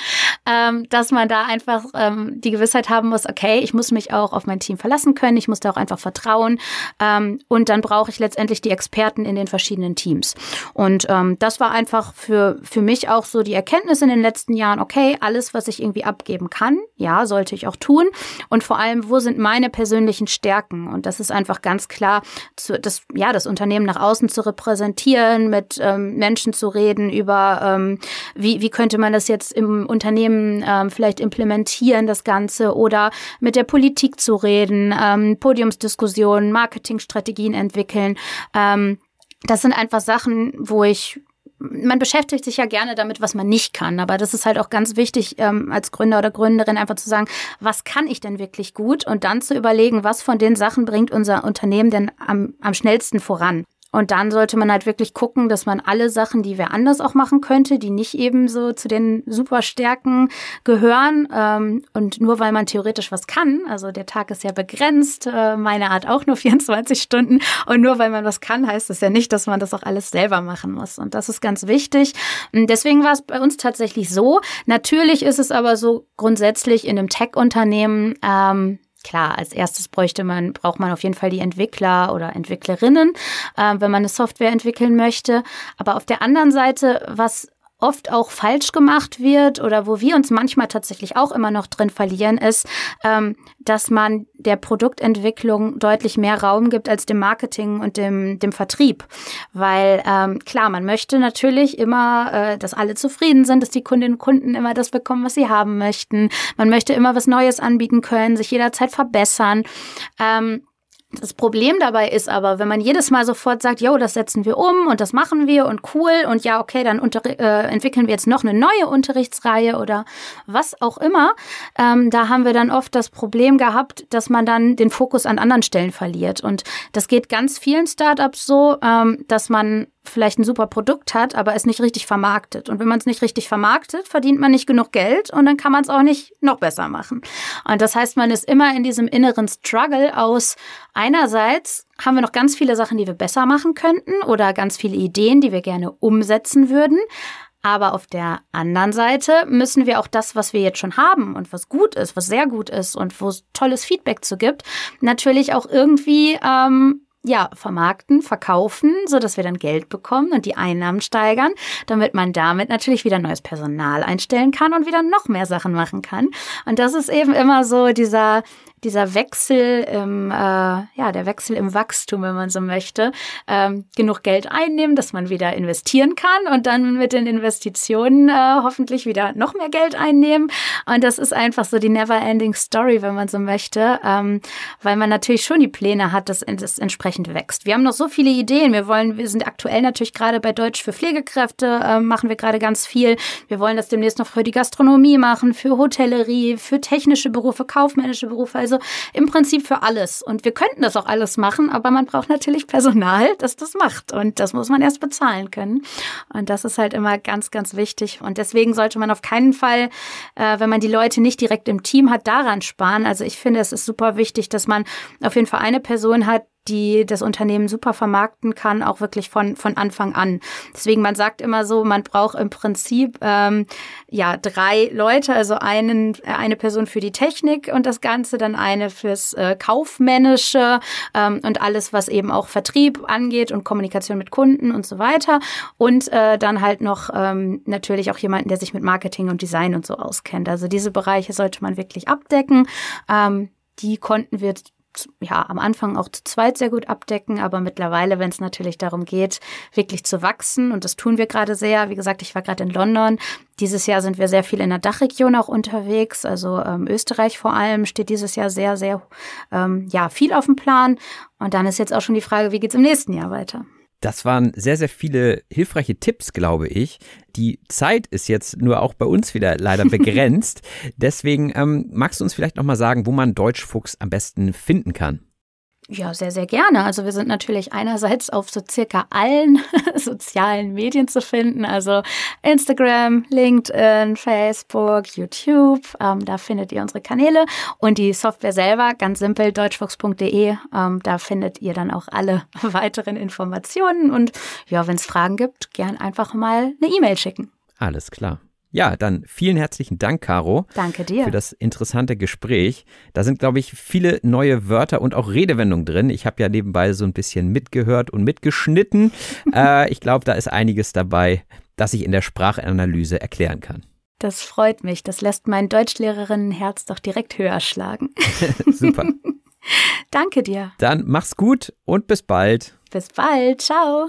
ähm, dass man da einfach ähm, die Gewissheit haben muss, okay, ich muss mich auch auf mein Team verlassen können, ich muss da auch einfach vertrauen ähm, und dann brauche ich letztendlich die Experten in den verschiedenen Teams. Und ähm, das war einfach für, für mich auch so die Erkenntnis in den letzten Jahren, okay, alles, was ich irgendwie abgeben kann, ja, sollte ich auch tun und vor allem, wo sind meine persönlichen Stärken? Und das ist einfach ganz klar, zu, das, ja, das Unternehmen nach außen zu repräsentieren, mit ähm, Menschen zu reden über ähm, wie, wie könnte man das jetzt im Unternehmen ähm, vielleicht implementieren, das Ganze, oder mit der Politik zu reden, ähm, Podiumsdiskussionen, Marketingstrategien entwickeln. Ähm, das sind einfach Sachen, wo ich man beschäftigt sich ja gerne damit, was man nicht kann. Aber das ist halt auch ganz wichtig, ähm, als Gründer oder Gründerin einfach zu sagen, was kann ich denn wirklich gut? Und dann zu überlegen, was von den Sachen bringt unser Unternehmen denn am, am schnellsten voran. Und dann sollte man halt wirklich gucken, dass man alle Sachen, die wer anders auch machen könnte, die nicht eben so zu den Superstärken gehören, ähm, und nur weil man theoretisch was kann, also der Tag ist ja begrenzt, äh, meine Art auch nur 24 Stunden, und nur weil man was kann, heißt das ja nicht, dass man das auch alles selber machen muss. Und das ist ganz wichtig. Deswegen war es bei uns tatsächlich so. Natürlich ist es aber so grundsätzlich in einem Tech-Unternehmen, ähm, Klar, als erstes bräuchte man, braucht man auf jeden Fall die Entwickler oder Entwicklerinnen, äh, wenn man eine Software entwickeln möchte. Aber auf der anderen Seite, was oft auch falsch gemacht wird oder wo wir uns manchmal tatsächlich auch immer noch drin verlieren, ist, ähm, dass man der Produktentwicklung deutlich mehr Raum gibt als dem Marketing und dem, dem Vertrieb. Weil ähm, klar, man möchte natürlich immer, äh, dass alle zufrieden sind, dass die Kundinnen und Kunden immer das bekommen, was sie haben möchten. Man möchte immer was Neues anbieten können, sich jederzeit verbessern. Ähm, das Problem dabei ist aber, wenn man jedes Mal sofort sagt, jo, das setzen wir um und das machen wir und cool und ja, okay, dann unter, äh, entwickeln wir jetzt noch eine neue Unterrichtsreihe oder was auch immer, ähm, da haben wir dann oft das Problem gehabt, dass man dann den Fokus an anderen Stellen verliert. Und das geht ganz vielen Startups so, ähm, dass man vielleicht ein super Produkt hat, aber es nicht richtig vermarktet. Und wenn man es nicht richtig vermarktet, verdient man nicht genug Geld und dann kann man es auch nicht noch besser machen. Und das heißt, man ist immer in diesem inneren Struggle aus einerseits haben wir noch ganz viele Sachen, die wir besser machen könnten oder ganz viele Ideen, die wir gerne umsetzen würden. Aber auf der anderen Seite müssen wir auch das, was wir jetzt schon haben und was gut ist, was sehr gut ist und wo es tolles Feedback zu gibt, natürlich auch irgendwie ähm, ja, vermarkten, verkaufen, so dass wir dann Geld bekommen und die Einnahmen steigern, damit man damit natürlich wieder neues Personal einstellen kann und wieder noch mehr Sachen machen kann. Und das ist eben immer so dieser dieser Wechsel im, äh, ja, der Wechsel im Wachstum, wenn man so möchte, ähm, genug Geld einnehmen, dass man wieder investieren kann und dann mit den Investitionen äh, hoffentlich wieder noch mehr Geld einnehmen. Und das ist einfach so die never-ending Story, wenn man so möchte, ähm, weil man natürlich schon die Pläne hat, dass es entsprechend wächst. Wir haben noch so viele Ideen. Wir wollen, wir sind aktuell natürlich gerade bei Deutsch für Pflegekräfte, äh, machen wir gerade ganz viel. Wir wollen das demnächst noch für die Gastronomie machen, für Hotellerie, für technische Berufe, kaufmännische Berufe. Also im Prinzip für alles. Und wir könnten das auch alles machen, aber man braucht natürlich Personal, das das macht. Und das muss man erst bezahlen können. Und das ist halt immer ganz, ganz wichtig. Und deswegen sollte man auf keinen Fall, äh, wenn man die Leute nicht direkt im Team hat, daran sparen. Also ich finde, es ist super wichtig, dass man auf jeden Fall eine Person hat, die das Unternehmen super vermarkten kann, auch wirklich von, von Anfang an. Deswegen, man sagt immer so, man braucht im Prinzip ähm, ja drei Leute, also einen, eine Person für die Technik und das Ganze, dann eine fürs äh, Kaufmännische ähm, und alles, was eben auch Vertrieb angeht und Kommunikation mit Kunden und so weiter. Und äh, dann halt noch ähm, natürlich auch jemanden, der sich mit Marketing und Design und so auskennt. Also diese Bereiche sollte man wirklich abdecken. Ähm, die konnten wir ja am Anfang auch zu zweit sehr gut abdecken, aber mittlerweile, wenn es natürlich darum geht, wirklich zu wachsen, und das tun wir gerade sehr. Wie gesagt, ich war gerade in London. Dieses Jahr sind wir sehr viel in der Dachregion auch unterwegs. Also ähm, Österreich vor allem steht dieses Jahr sehr, sehr ähm, ja viel auf dem Plan. Und dann ist jetzt auch schon die Frage, wie geht's im nächsten Jahr weiter? Das waren sehr, sehr viele hilfreiche Tipps, glaube ich. Die Zeit ist jetzt nur auch bei uns wieder leider begrenzt. Deswegen ähm, magst du uns vielleicht nochmal sagen, wo man Deutschfuchs am besten finden kann? Ja, sehr, sehr gerne. Also wir sind natürlich einerseits auf so circa allen sozialen Medien zu finden, also Instagram, LinkedIn, Facebook, YouTube. Ähm, da findet ihr unsere Kanäle und die Software selber, ganz simpel, deutschfuchs.de. Ähm, da findet ihr dann auch alle weiteren Informationen und ja, wenn es Fragen gibt, gern einfach mal eine E-Mail schicken. Alles klar. Ja, dann vielen herzlichen Dank, Caro. Danke dir. Für das interessante Gespräch. Da sind, glaube ich, viele neue Wörter und auch Redewendungen drin. Ich habe ja nebenbei so ein bisschen mitgehört und mitgeschnitten. äh, ich glaube, da ist einiges dabei, das ich in der Sprachanalyse erklären kann. Das freut mich. Das lässt mein Deutschlehrerinnenherz doch direkt höher schlagen. Super. Danke dir. Dann mach's gut und bis bald. Bis bald. Ciao.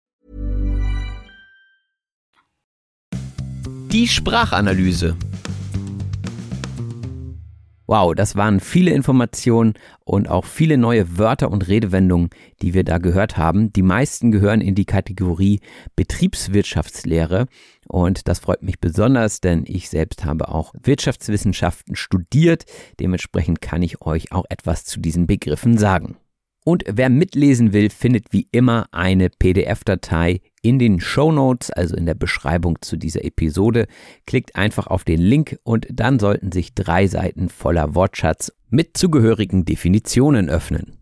Die Sprachanalyse. Wow, das waren viele Informationen und auch viele neue Wörter und Redewendungen, die wir da gehört haben. Die meisten gehören in die Kategorie Betriebswirtschaftslehre und das freut mich besonders, denn ich selbst habe auch Wirtschaftswissenschaften studiert. Dementsprechend kann ich euch auch etwas zu diesen Begriffen sagen. Und wer mitlesen will, findet wie immer eine PDF-Datei in den Show Notes, also in der Beschreibung zu dieser Episode. Klickt einfach auf den Link und dann sollten sich drei Seiten voller Wortschatz mit zugehörigen Definitionen öffnen.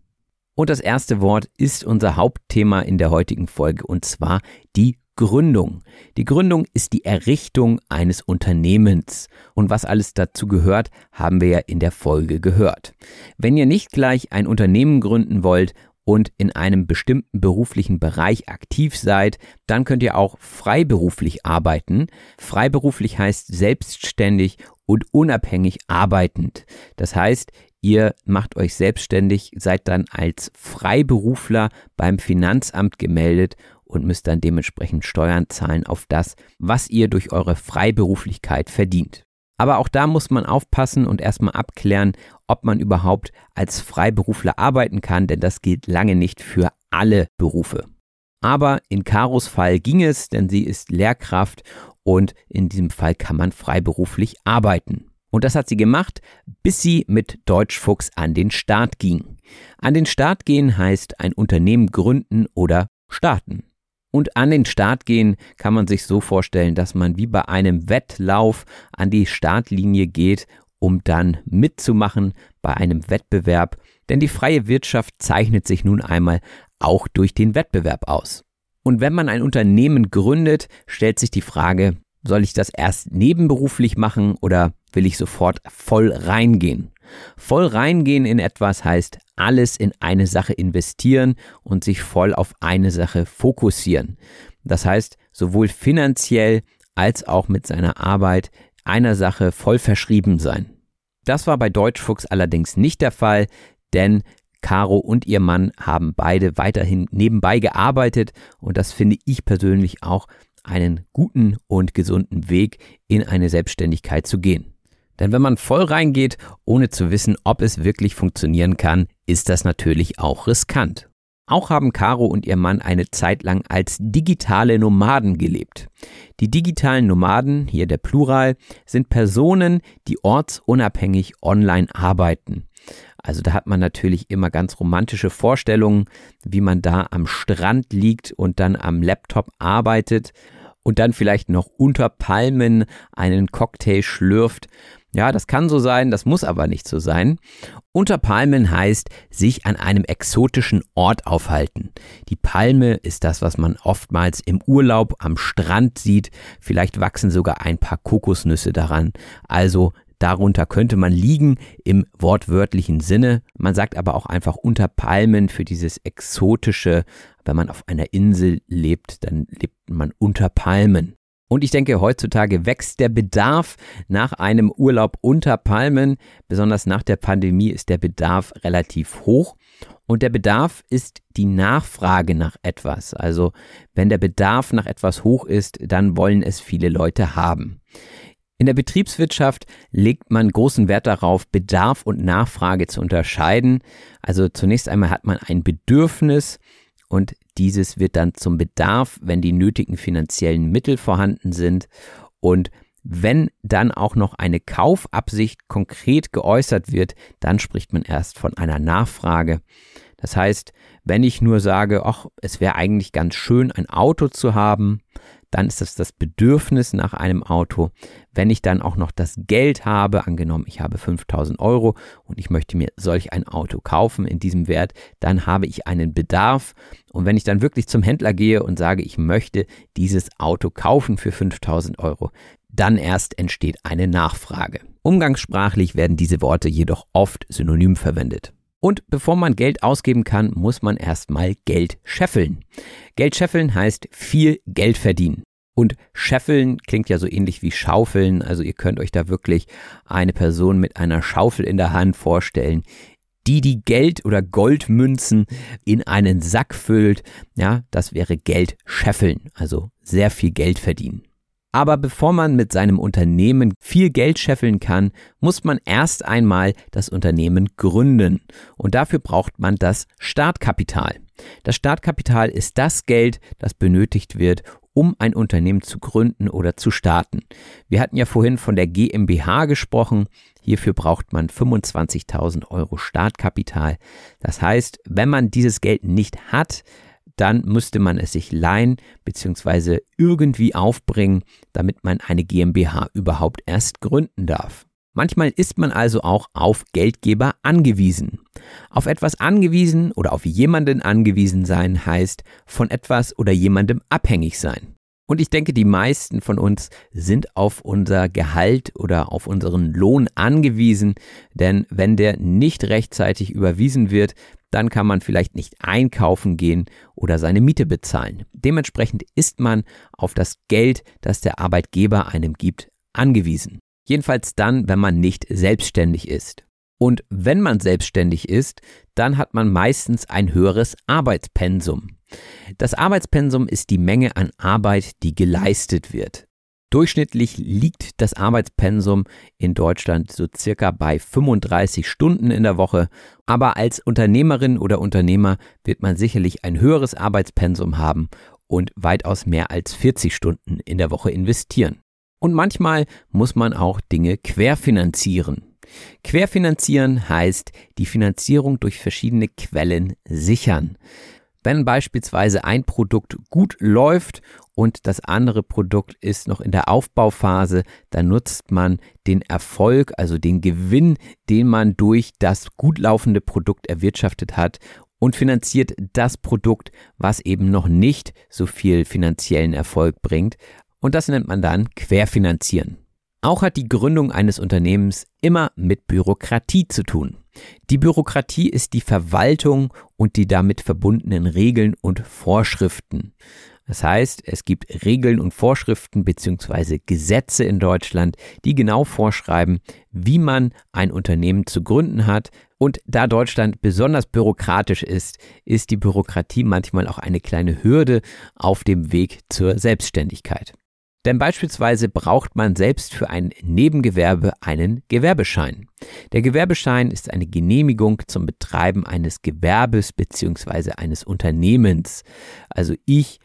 Und das erste Wort ist unser Hauptthema in der heutigen Folge und zwar die Gründung. Die Gründung ist die Errichtung eines Unternehmens. Und was alles dazu gehört, haben wir ja in der Folge gehört. Wenn ihr nicht gleich ein Unternehmen gründen wollt und in einem bestimmten beruflichen Bereich aktiv seid, dann könnt ihr auch freiberuflich arbeiten. Freiberuflich heißt selbstständig und unabhängig arbeitend. Das heißt, ihr macht euch selbstständig, seid dann als Freiberufler beim Finanzamt gemeldet und müsst dann dementsprechend Steuern zahlen auf das, was ihr durch eure Freiberuflichkeit verdient. Aber auch da muss man aufpassen und erstmal abklären, ob man überhaupt als Freiberufler arbeiten kann, denn das gilt lange nicht für alle Berufe. Aber in Karos Fall ging es, denn sie ist Lehrkraft und in diesem Fall kann man freiberuflich arbeiten. Und das hat sie gemacht, bis sie mit Deutschfuchs an den Start ging. An den Start gehen heißt ein Unternehmen gründen oder starten. Und an den Start gehen kann man sich so vorstellen, dass man wie bei einem Wettlauf an die Startlinie geht, um dann mitzumachen bei einem Wettbewerb, denn die freie Wirtschaft zeichnet sich nun einmal auch durch den Wettbewerb aus. Und wenn man ein Unternehmen gründet, stellt sich die Frage, soll ich das erst nebenberuflich machen oder will ich sofort voll reingehen? Voll reingehen in etwas heißt alles in eine Sache investieren und sich voll auf eine Sache fokussieren. Das heißt, sowohl finanziell als auch mit seiner Arbeit einer Sache voll verschrieben sein. Das war bei Deutschfuchs allerdings nicht der Fall, denn Caro und ihr Mann haben beide weiterhin nebenbei gearbeitet und das finde ich persönlich auch einen guten und gesunden Weg in eine Selbstständigkeit zu gehen. Denn wenn man voll reingeht, ohne zu wissen, ob es wirklich funktionieren kann, ist das natürlich auch riskant. Auch haben Caro und ihr Mann eine Zeit lang als digitale Nomaden gelebt. Die digitalen Nomaden, hier der Plural, sind Personen, die ortsunabhängig online arbeiten. Also da hat man natürlich immer ganz romantische Vorstellungen, wie man da am Strand liegt und dann am Laptop arbeitet und dann vielleicht noch unter Palmen einen Cocktail schlürft ja, das kann so sein, das muss aber nicht so sein. Unter Palmen heißt sich an einem exotischen Ort aufhalten. Die Palme ist das, was man oftmals im Urlaub am Strand sieht. Vielleicht wachsen sogar ein paar Kokosnüsse daran. Also Darunter könnte man liegen im wortwörtlichen Sinne. Man sagt aber auch einfach unter Palmen für dieses exotische. Wenn man auf einer Insel lebt, dann lebt man unter Palmen. Und ich denke, heutzutage wächst der Bedarf nach einem Urlaub unter Palmen. Besonders nach der Pandemie ist der Bedarf relativ hoch. Und der Bedarf ist die Nachfrage nach etwas. Also wenn der Bedarf nach etwas hoch ist, dann wollen es viele Leute haben. In der Betriebswirtschaft legt man großen Wert darauf, Bedarf und Nachfrage zu unterscheiden. Also zunächst einmal hat man ein Bedürfnis und dieses wird dann zum Bedarf, wenn die nötigen finanziellen Mittel vorhanden sind und wenn dann auch noch eine Kaufabsicht konkret geäußert wird, dann spricht man erst von einer Nachfrage. Das heißt, wenn ich nur sage, ach, es wäre eigentlich ganz schön, ein Auto zu haben, dann ist das das Bedürfnis nach einem Auto. Wenn ich dann auch noch das Geld habe, angenommen ich habe 5000 Euro und ich möchte mir solch ein Auto kaufen in diesem Wert, dann habe ich einen Bedarf. Und wenn ich dann wirklich zum Händler gehe und sage, ich möchte dieses Auto kaufen für 5000 Euro, dann erst entsteht eine Nachfrage. Umgangssprachlich werden diese Worte jedoch oft synonym verwendet. Und bevor man Geld ausgeben kann, muss man erstmal Geld scheffeln. Geld scheffeln heißt viel Geld verdienen. Und scheffeln klingt ja so ähnlich wie schaufeln. Also ihr könnt euch da wirklich eine Person mit einer Schaufel in der Hand vorstellen, die die Geld- oder Goldmünzen in einen Sack füllt. Ja, das wäre Geld scheffeln. Also sehr viel Geld verdienen. Aber bevor man mit seinem Unternehmen viel Geld scheffeln kann, muss man erst einmal das Unternehmen gründen. Und dafür braucht man das Startkapital. Das Startkapital ist das Geld, das benötigt wird, um ein Unternehmen zu gründen oder zu starten. Wir hatten ja vorhin von der GmbH gesprochen. Hierfür braucht man 25.000 Euro Startkapital. Das heißt, wenn man dieses Geld nicht hat, dann müsste man es sich leihen bzw. irgendwie aufbringen, damit man eine GmbH überhaupt erst gründen darf. Manchmal ist man also auch auf Geldgeber angewiesen. Auf etwas angewiesen oder auf jemanden angewiesen sein heißt von etwas oder jemandem abhängig sein. Und ich denke, die meisten von uns sind auf unser Gehalt oder auf unseren Lohn angewiesen, denn wenn der nicht rechtzeitig überwiesen wird, dann kann man vielleicht nicht einkaufen gehen oder seine Miete bezahlen. Dementsprechend ist man auf das Geld, das der Arbeitgeber einem gibt, angewiesen. Jedenfalls dann, wenn man nicht selbstständig ist. Und wenn man selbstständig ist, dann hat man meistens ein höheres Arbeitspensum. Das Arbeitspensum ist die Menge an Arbeit, die geleistet wird. Durchschnittlich liegt das Arbeitspensum in Deutschland so circa bei 35 Stunden in der Woche, aber als Unternehmerin oder Unternehmer wird man sicherlich ein höheres Arbeitspensum haben und weitaus mehr als 40 Stunden in der Woche investieren. Und manchmal muss man auch Dinge querfinanzieren. Querfinanzieren heißt die Finanzierung durch verschiedene Quellen sichern. Wenn beispielsweise ein Produkt gut läuft und das andere Produkt ist noch in der Aufbauphase, dann nutzt man den Erfolg, also den Gewinn, den man durch das gut laufende Produkt erwirtschaftet hat und finanziert das Produkt, was eben noch nicht so viel finanziellen Erfolg bringt. Und das nennt man dann Querfinanzieren. Auch hat die Gründung eines Unternehmens immer mit Bürokratie zu tun. Die Bürokratie ist die Verwaltung und die damit verbundenen Regeln und Vorschriften. Das heißt, es gibt Regeln und Vorschriften bzw. Gesetze in Deutschland, die genau vorschreiben, wie man ein Unternehmen zu gründen hat. Und da Deutschland besonders bürokratisch ist, ist die Bürokratie manchmal auch eine kleine Hürde auf dem Weg zur Selbstständigkeit. Denn beispielsweise braucht man selbst für ein Nebengewerbe einen Gewerbeschein. Der Gewerbeschein ist eine Genehmigung zum Betreiben eines Gewerbes bzw. eines Unternehmens. Also ich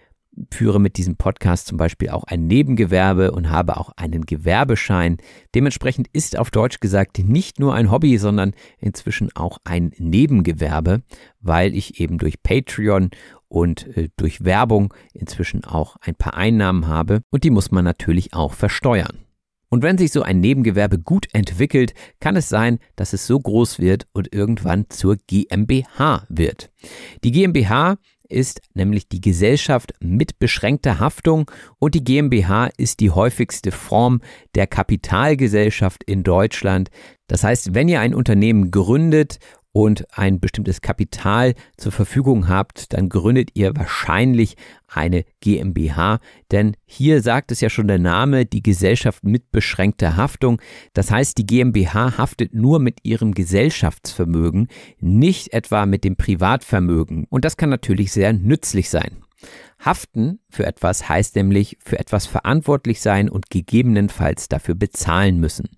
führe mit diesem Podcast zum Beispiel auch ein Nebengewerbe und habe auch einen Gewerbeschein. Dementsprechend ist auf Deutsch gesagt nicht nur ein Hobby, sondern inzwischen auch ein Nebengewerbe, weil ich eben durch Patreon und äh, durch Werbung inzwischen auch ein paar Einnahmen habe und die muss man natürlich auch versteuern. Und wenn sich so ein Nebengewerbe gut entwickelt, kann es sein, dass es so groß wird und irgendwann zur GmbH wird. Die GmbH ist nämlich die Gesellschaft mit beschränkter Haftung und die GmbH ist die häufigste Form der Kapitalgesellschaft in Deutschland. Das heißt, wenn ihr ein Unternehmen gründet und ein bestimmtes Kapital zur Verfügung habt, dann gründet ihr wahrscheinlich eine GmbH, denn hier sagt es ja schon der Name, die Gesellschaft mit beschränkter Haftung. Das heißt, die GmbH haftet nur mit ihrem Gesellschaftsvermögen, nicht etwa mit dem Privatvermögen. Und das kann natürlich sehr nützlich sein. Haften für etwas heißt nämlich für etwas verantwortlich sein und gegebenenfalls dafür bezahlen müssen.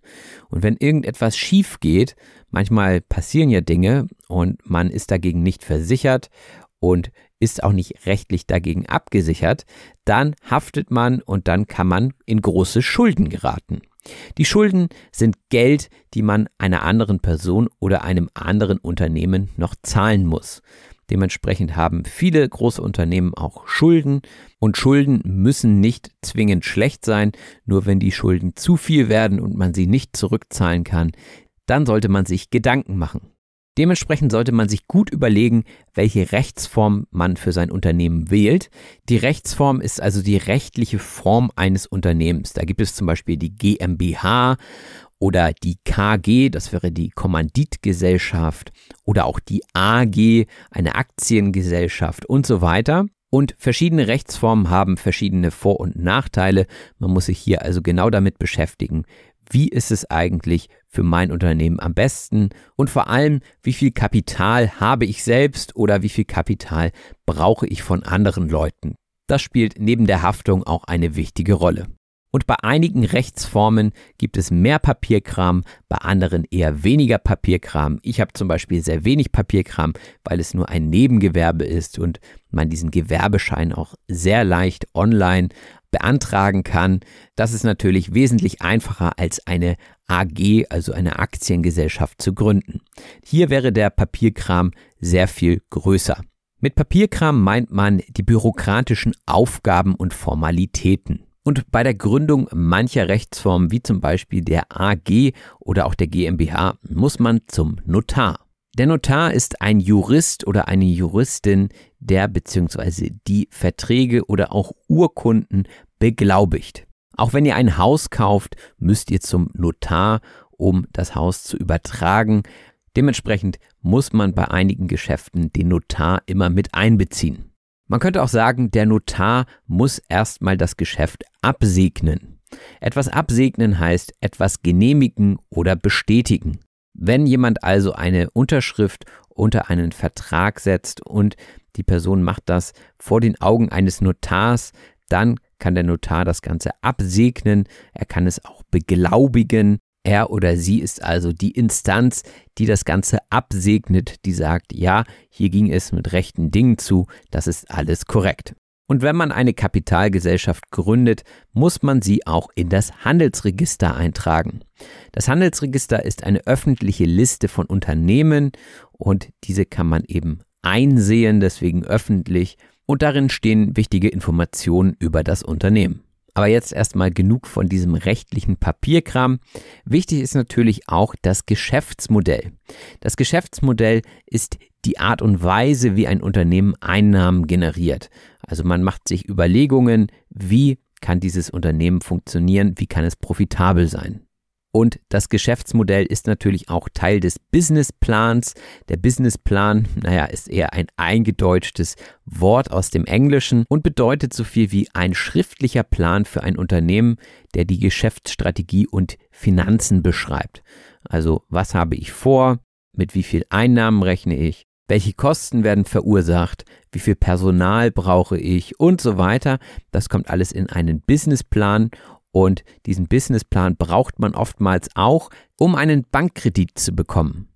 Und wenn irgendetwas schief geht, manchmal passieren ja Dinge und man ist dagegen nicht versichert und ist auch nicht rechtlich dagegen abgesichert, dann haftet man und dann kann man in große Schulden geraten. Die Schulden sind Geld, die man einer anderen Person oder einem anderen Unternehmen noch zahlen muss. Dementsprechend haben viele große Unternehmen auch Schulden und Schulden müssen nicht zwingend schlecht sein, nur wenn die Schulden zu viel werden und man sie nicht zurückzahlen kann, dann sollte man sich Gedanken machen. Dementsprechend sollte man sich gut überlegen, welche Rechtsform man für sein Unternehmen wählt. Die Rechtsform ist also die rechtliche Form eines Unternehmens. Da gibt es zum Beispiel die GmbH oder die KG, das wäre die Kommanditgesellschaft oder auch die AG, eine Aktiengesellschaft und so weiter. Und verschiedene Rechtsformen haben verschiedene Vor- und Nachteile. Man muss sich hier also genau damit beschäftigen, wie ist es eigentlich für mein Unternehmen am besten und vor allem, wie viel Kapital habe ich selbst oder wie viel Kapital brauche ich von anderen Leuten. Das spielt neben der Haftung auch eine wichtige Rolle. Und bei einigen Rechtsformen gibt es mehr Papierkram, bei anderen eher weniger Papierkram. Ich habe zum Beispiel sehr wenig Papierkram, weil es nur ein Nebengewerbe ist und man diesen Gewerbeschein auch sehr leicht online beantragen kann. Das ist natürlich wesentlich einfacher als eine AG, also eine Aktiengesellschaft zu gründen. Hier wäre der Papierkram sehr viel größer. Mit Papierkram meint man die bürokratischen Aufgaben und Formalitäten. Und bei der Gründung mancher Rechtsformen, wie zum Beispiel der AG oder auch der GmbH, muss man zum Notar. Der Notar ist ein Jurist oder eine Juristin, der bzw. die Verträge oder auch Urkunden beglaubigt. Auch wenn ihr ein Haus kauft, müsst ihr zum Notar, um das Haus zu übertragen. Dementsprechend muss man bei einigen Geschäften den Notar immer mit einbeziehen. Man könnte auch sagen, der Notar muss erstmal das Geschäft absegnen. Etwas absegnen heißt etwas genehmigen oder bestätigen. Wenn jemand also eine Unterschrift unter einen Vertrag setzt und die Person macht das vor den Augen eines Notars, dann kann der Notar das Ganze absegnen, er kann es auch beglaubigen. Er oder sie ist also die Instanz, die das Ganze absegnet, die sagt, ja, hier ging es mit rechten Dingen zu, das ist alles korrekt. Und wenn man eine Kapitalgesellschaft gründet, muss man sie auch in das Handelsregister eintragen. Das Handelsregister ist eine öffentliche Liste von Unternehmen und diese kann man eben einsehen, deswegen öffentlich und darin stehen wichtige Informationen über das Unternehmen. Aber jetzt erstmal genug von diesem rechtlichen Papierkram. Wichtig ist natürlich auch das Geschäftsmodell. Das Geschäftsmodell ist die Art und Weise, wie ein Unternehmen Einnahmen generiert. Also man macht sich Überlegungen, wie kann dieses Unternehmen funktionieren, wie kann es profitabel sein. Und das Geschäftsmodell ist natürlich auch Teil des Businessplans. Der Businessplan, naja, ist eher ein eingedeutschtes Wort aus dem Englischen und bedeutet so viel wie ein schriftlicher Plan für ein Unternehmen, der die Geschäftsstrategie und Finanzen beschreibt. Also was habe ich vor? Mit wie viel Einnahmen rechne ich? Welche Kosten werden verursacht? Wie viel Personal brauche ich? Und so weiter. Das kommt alles in einen Businessplan und diesen Businessplan braucht man oftmals auch, um einen Bankkredit zu bekommen.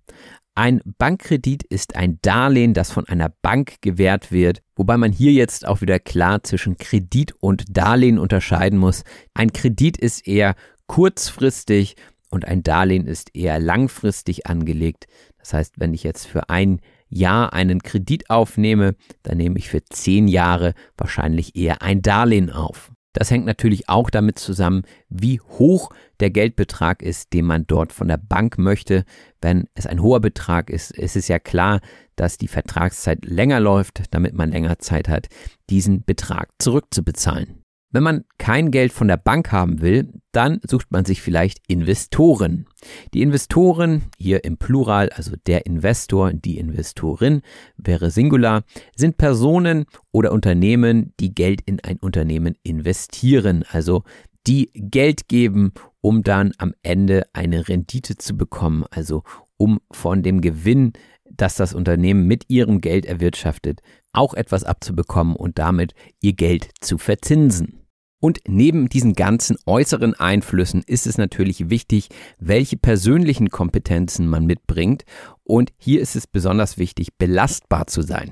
Ein Bankkredit ist ein Darlehen, das von einer Bank gewährt wird, wobei man hier jetzt auch wieder klar zwischen Kredit und Darlehen unterscheiden muss. Ein Kredit ist eher kurzfristig und ein Darlehen ist eher langfristig angelegt. Das heißt, wenn ich jetzt für ein Jahr einen Kredit aufnehme, dann nehme ich für zehn Jahre wahrscheinlich eher ein Darlehen auf. Das hängt natürlich auch damit zusammen, wie hoch der Geldbetrag ist, den man dort von der Bank möchte. Wenn es ein hoher Betrag ist, ist es ja klar, dass die Vertragszeit länger läuft, damit man länger Zeit hat, diesen Betrag zurückzubezahlen. Wenn man kein Geld von der Bank haben will, dann sucht man sich vielleicht Investoren. Die Investoren, hier im Plural, also der Investor, die Investorin wäre Singular, sind Personen oder Unternehmen, die Geld in ein Unternehmen investieren, also die Geld geben, um dann am Ende eine Rendite zu bekommen, also um von dem Gewinn, das das Unternehmen mit ihrem Geld erwirtschaftet, auch etwas abzubekommen und damit ihr Geld zu verzinsen. Und neben diesen ganzen äußeren Einflüssen ist es natürlich wichtig, welche persönlichen Kompetenzen man mitbringt. Und hier ist es besonders wichtig, belastbar zu sein.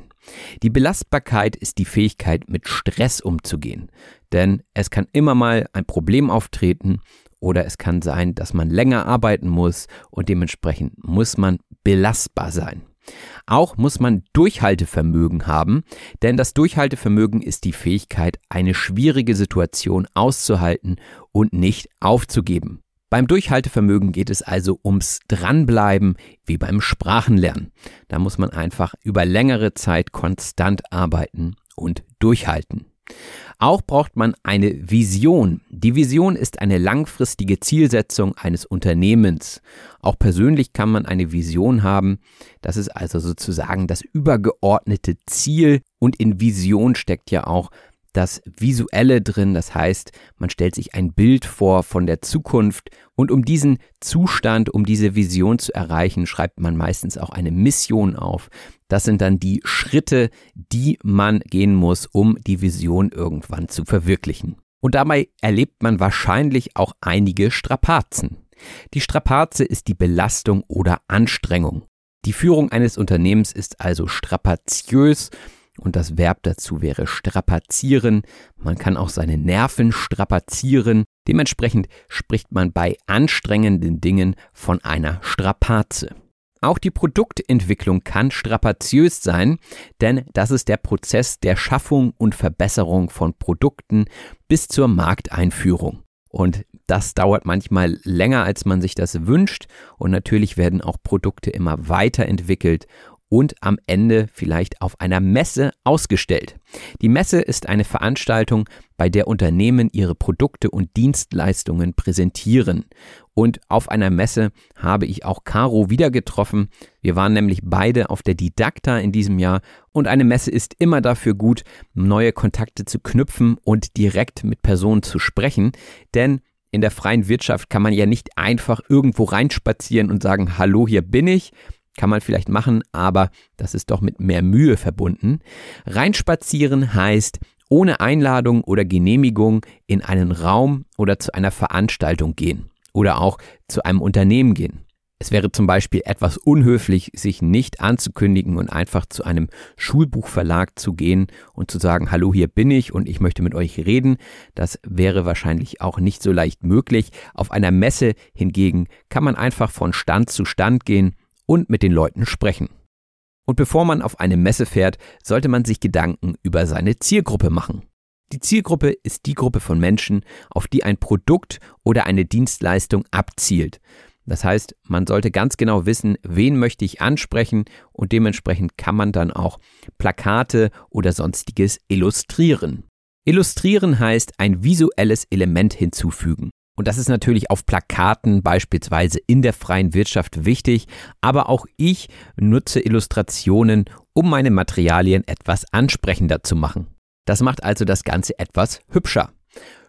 Die Belastbarkeit ist die Fähigkeit, mit Stress umzugehen. Denn es kann immer mal ein Problem auftreten oder es kann sein, dass man länger arbeiten muss und dementsprechend muss man belastbar sein. Auch muss man Durchhaltevermögen haben, denn das Durchhaltevermögen ist die Fähigkeit, eine schwierige Situation auszuhalten und nicht aufzugeben. Beim Durchhaltevermögen geht es also ums Dranbleiben wie beim Sprachenlernen. Da muss man einfach über längere Zeit konstant arbeiten und durchhalten. Auch braucht man eine Vision. Die Vision ist eine langfristige Zielsetzung eines Unternehmens. Auch persönlich kann man eine Vision haben. Das ist also sozusagen das übergeordnete Ziel. Und in Vision steckt ja auch das Visuelle drin. Das heißt, man stellt sich ein Bild vor von der Zukunft und um diesen Zustand, um diese Vision zu erreichen, schreibt man meistens auch eine Mission auf. Das sind dann die Schritte, die man gehen muss, um die Vision irgendwann zu verwirklichen. Und dabei erlebt man wahrscheinlich auch einige Strapazen. Die Strapaze ist die Belastung oder Anstrengung. Die Führung eines Unternehmens ist also strapaziös und das Verb dazu wäre strapazieren. Man kann auch seine Nerven strapazieren. Dementsprechend spricht man bei anstrengenden Dingen von einer Strapaze. Auch die Produktentwicklung kann strapaziös sein, denn das ist der Prozess der Schaffung und Verbesserung von Produkten bis zur Markteinführung. Und Das dauert manchmal länger, als man sich das wünscht. Und natürlich werden auch Produkte immer weiterentwickelt und am Ende vielleicht auf einer Messe ausgestellt. Die Messe ist eine Veranstaltung, bei der Unternehmen ihre Produkte und Dienstleistungen präsentieren. Und auf einer Messe habe ich auch Caro wieder getroffen. Wir waren nämlich beide auf der Didakta in diesem Jahr und eine Messe ist immer dafür gut, neue Kontakte zu knüpfen und direkt mit Personen zu sprechen, denn in der freien Wirtschaft kann man ja nicht einfach irgendwo reinspazieren und sagen, hallo, hier bin ich, kann man vielleicht machen, aber das ist doch mit mehr Mühe verbunden. Reinspazieren heißt ohne Einladung oder Genehmigung in einen Raum oder zu einer Veranstaltung gehen oder auch zu einem Unternehmen gehen. Es wäre zum Beispiel etwas unhöflich, sich nicht anzukündigen und einfach zu einem Schulbuchverlag zu gehen und zu sagen, hallo, hier bin ich und ich möchte mit euch reden. Das wäre wahrscheinlich auch nicht so leicht möglich. Auf einer Messe hingegen kann man einfach von Stand zu Stand gehen und mit den Leuten sprechen. Und bevor man auf eine Messe fährt, sollte man sich Gedanken über seine Zielgruppe machen. Die Zielgruppe ist die Gruppe von Menschen, auf die ein Produkt oder eine Dienstleistung abzielt. Das heißt, man sollte ganz genau wissen, wen möchte ich ansprechen und dementsprechend kann man dann auch Plakate oder sonstiges illustrieren. Illustrieren heißt ein visuelles Element hinzufügen. Und das ist natürlich auf Plakaten beispielsweise in der freien Wirtschaft wichtig, aber auch ich nutze Illustrationen, um meine Materialien etwas ansprechender zu machen. Das macht also das Ganze etwas hübscher.